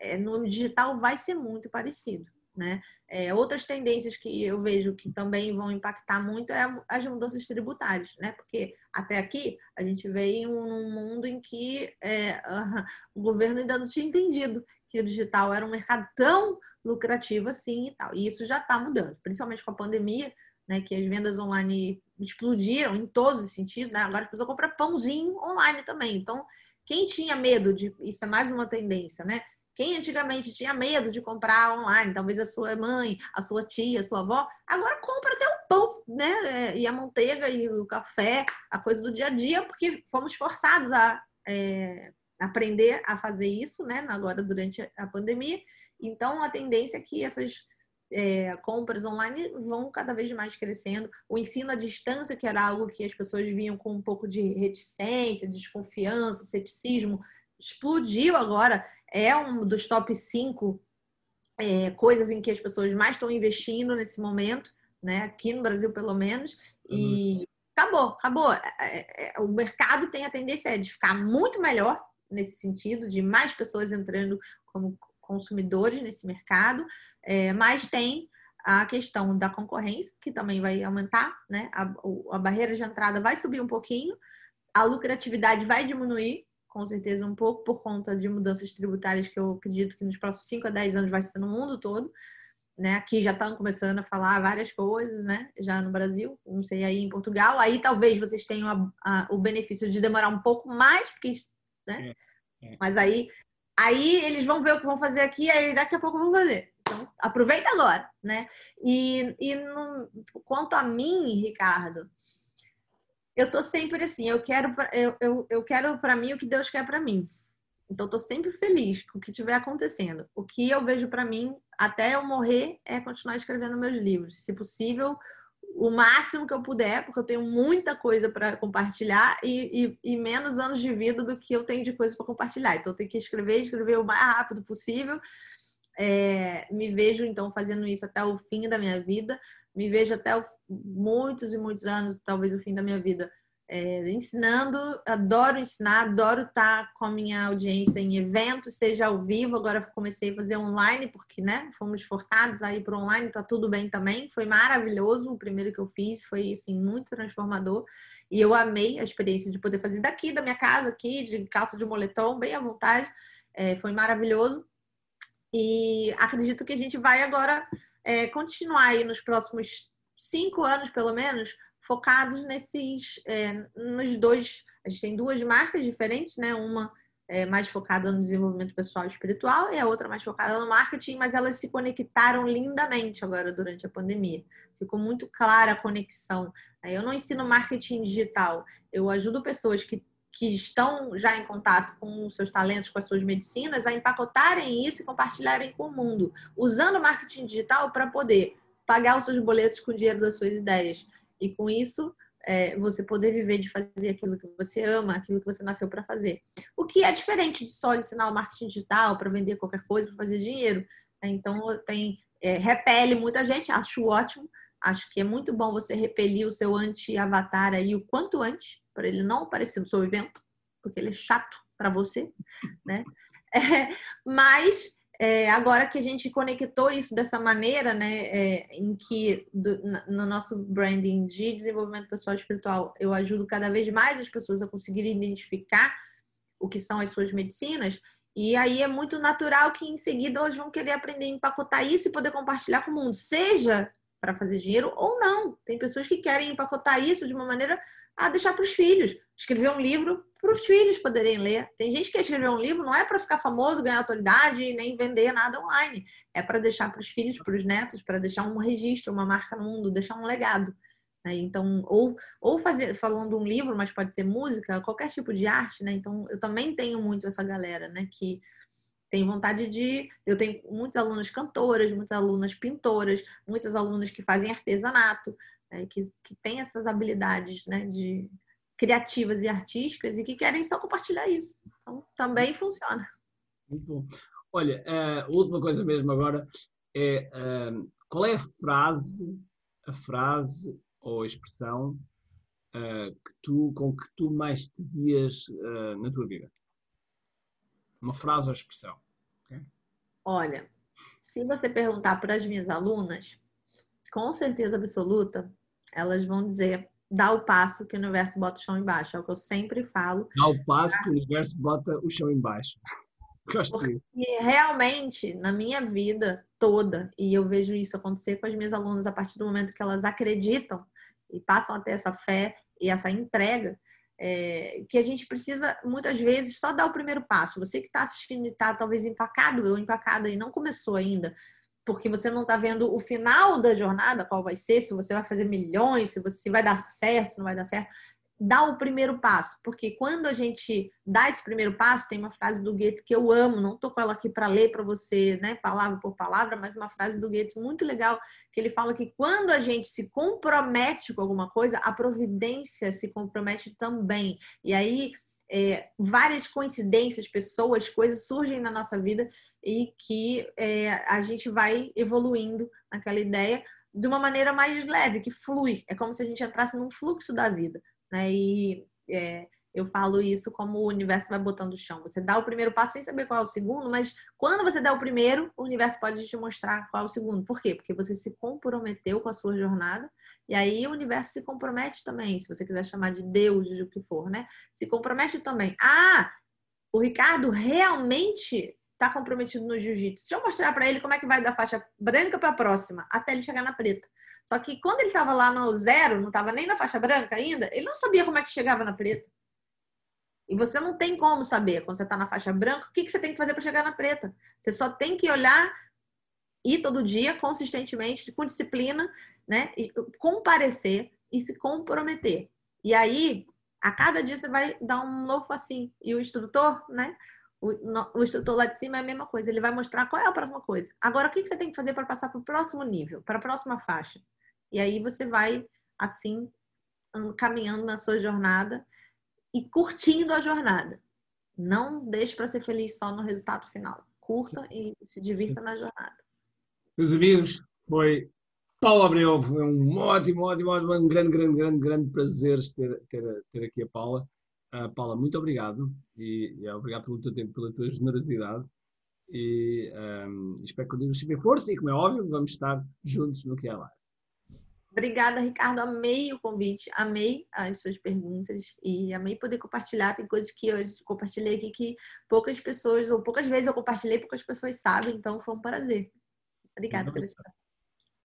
S3: é, no digital vai ser muito parecido. Né? É, outras tendências que eu vejo que também vão impactar muito é as mudanças tributárias, né? Porque até aqui a gente veio num mundo em que é, o governo ainda não tinha entendido que o digital era um mercado tão lucrativo assim e tal. E isso já está mudando, principalmente com a pandemia, né? Que as vendas online explodiram em todos os sentidos, né? Agora a pessoa compra pãozinho online também. Então, quem tinha medo de. Isso é mais uma tendência, né? Quem antigamente tinha medo de comprar online, talvez a sua mãe, a sua tia, a sua avó, agora compra até o pão, né? E a manteiga e o café, a coisa do dia a dia, porque fomos forçados a é, aprender a fazer isso, né? Agora durante a pandemia. Então a tendência é que essas é, compras online vão cada vez mais crescendo. O ensino à distância, que era algo que as pessoas viam com um pouco de reticência, desconfiança, ceticismo, explodiu agora, é um dos top 5 é, coisas em que as pessoas mais estão investindo nesse momento, né? Aqui no Brasil, pelo menos. E uhum. acabou, acabou. É, é, é, o mercado tem a tendência de ficar muito melhor nesse sentido, de mais pessoas entrando como consumidores nesse mercado, é, mas tem a questão da concorrência, que também vai aumentar, né? A, a barreira de entrada vai subir um pouquinho, a lucratividade vai diminuir, com certeza um pouco por conta de mudanças tributárias que eu acredito que nos próximos 5 a 10 anos vai ser no mundo todo. Né? Aqui já estão começando a falar várias coisas, né? Já no Brasil, não sei aí em Portugal. Aí talvez vocês tenham a, a, o benefício de demorar um pouco mais, porque, né? É, é. Mas aí, aí eles vão ver o que vão fazer aqui, aí daqui a pouco vão fazer. Então, aproveita agora, né? E, e no, quanto a mim, Ricardo, eu tô sempre assim, eu quero eu, eu, eu quero para mim o que Deus quer para mim. Então tô sempre feliz com o que estiver acontecendo. O que eu vejo para mim até eu morrer é continuar escrevendo meus livros, se possível, o máximo que eu puder, porque eu tenho muita coisa para compartilhar e, e, e, menos anos de vida do que eu tenho de coisa para compartilhar. Então eu tenho que escrever, escrever o mais rápido possível. É, me vejo então fazendo isso até o fim da minha vida, me vejo até o muitos e muitos anos, talvez o fim da minha vida, é, ensinando. Adoro ensinar, adoro estar com a minha audiência em eventos, seja ao vivo. Agora comecei a fazer online, porque né, fomos forçados a ir para online, tá tudo bem também. Foi maravilhoso o primeiro que eu fiz, foi assim, muito transformador. E eu amei a experiência de poder fazer daqui, da minha casa, aqui, de calça de moletom, bem à vontade. É, foi maravilhoso. E acredito que a gente vai agora é, continuar aí nos próximos cinco anos, pelo menos, focados nesses, é, nos dois. A gente tem duas marcas diferentes, né? Uma é mais focada no desenvolvimento pessoal e espiritual e a outra mais focada no marketing, mas elas se conectaram lindamente agora durante a pandemia. Ficou muito clara a conexão. Eu não ensino marketing digital, eu ajudo pessoas que, que estão já em contato com os seus talentos, com as suas medicinas, a empacotarem isso e compartilharem com o mundo, usando o marketing digital para poder pagar os seus boletos com o dinheiro das suas ideias. E com isso, é, você poder viver de fazer aquilo que você ama, aquilo que você nasceu para fazer. O que é diferente de só ensinar o marketing digital para vender qualquer coisa, para fazer dinheiro. Né? Então, tem é, repele muita gente, acho ótimo. Acho que é muito bom você repelir o seu anti-avatar aí o quanto antes, para ele não aparecer no seu evento, porque ele é chato para você, né? É, mas é, agora que a gente conectou isso dessa maneira, né, é, em que do, no nosso branding de desenvolvimento pessoal espiritual, eu ajudo cada vez mais as pessoas a conseguirem identificar o que são as suas medicinas, e aí é muito natural que em seguida elas vão querer aprender a empacotar isso e poder compartilhar com o mundo, seja para fazer dinheiro ou não. Tem pessoas que querem empacotar isso de uma maneira a deixar para os filhos, escrever um livro para os filhos poderem ler. Tem gente que quer escrever um livro não é para ficar famoso, ganhar autoridade nem vender nada online, é para deixar para os filhos, para os netos, para deixar um registro, uma marca no mundo, deixar um legado. Né? Então, ou, ou fazer, falando um livro, mas pode ser música, qualquer tipo de arte, né? Então, eu também tenho muito essa galera, né? Que tem vontade de. Eu tenho muitas alunas cantoras, muitas alunas pintoras, muitas alunas que fazem artesanato, né, que, que têm essas habilidades né, de criativas e artísticas e que querem só compartilhar isso. Então, também funciona.
S1: Muito bom. Olha, a uh, última coisa mesmo agora é uh, qual é a frase, a frase ou a expressão uh, que tu, com que tu mais te guias na tua vida? Uma frase ou expressão. Okay?
S3: Olha, se você perguntar para as minhas alunas, com certeza absoluta, elas vão dizer dá o passo que o universo bota o chão embaixo. É o que eu sempre falo.
S1: Dá o passo que o universo bota o chão embaixo.
S3: Porque realmente, na minha vida toda, e eu vejo isso acontecer com as minhas alunas a partir do momento que elas acreditam e passam a ter essa fé e essa entrega, é, que a gente precisa, muitas vezes, só dar o primeiro passo. Você que está assistindo e está talvez empacado ou empacada e não começou ainda, porque você não está vendo o final da jornada, qual vai ser, se você vai fazer milhões, se você vai dar certo, se não vai dar certo dá o primeiro passo, porque quando a gente dá esse primeiro passo, tem uma frase do Goethe que eu amo, não tô com ela aqui para ler para você, né, palavra por palavra, mas uma frase do Goethe muito legal, que ele fala que quando a gente se compromete com alguma coisa, a providência se compromete também. E aí é, várias coincidências, pessoas, coisas surgem na nossa vida e que é, a gente vai evoluindo naquela ideia de uma maneira mais leve, que flui. É como se a gente entrasse num fluxo da vida. Né? E é, eu falo isso como o universo vai botando o chão. Você dá o primeiro passo sem saber qual é o segundo, mas quando você dá o primeiro, o universo pode te mostrar qual é o segundo. Por quê? Porque você se comprometeu com a sua jornada, e aí o universo se compromete também, se você quiser chamar de Deus, de o que for, né? Se compromete também. Ah, o Ricardo realmente está comprometido no jiu-jitsu. Deixa eu mostrar para ele como é que vai da faixa branca para a próxima, até ele chegar na preta. Só que quando ele estava lá no zero, não estava nem na faixa branca ainda, ele não sabia como é que chegava na preta. E você não tem como saber, quando você está na faixa branca, o que, que você tem que fazer para chegar na preta. Você só tem que olhar, ir todo dia, consistentemente, com disciplina, né? E comparecer e se comprometer. E aí, a cada dia você vai dar um novo assim. E o instrutor, né? O, o, instrutor lá de cima é a mesma coisa, ele vai mostrar qual é a próxima coisa. Agora, o que, que você tem que fazer para passar para o próximo nível, para a próxima faixa? E aí você vai, assim, caminhando na sua jornada e curtindo a jornada. Não deixe para ser feliz só no resultado final. Curta e se divirta na jornada.
S1: Meus amigos, foi Paulo Abreu, foi um ótimo, ótimo, ótimo, um grande, grande, grande, grande prazer ter, ter, ter aqui a Paula. Uh, Paula, muito obrigado e, e, obrigado pelo teu tempo, pela tua generosidade e um, espero que continues sempre força e como é óbvio vamos estar juntos no que é lá.
S3: Obrigada, Ricardo. Amei o convite, amei as suas perguntas e amei poder compartilhar. Tem coisas que eu compartilhei aqui que poucas pessoas, ou poucas vezes eu compartilhei, poucas pessoas sabem, então foi um prazer. Obrigada pela história.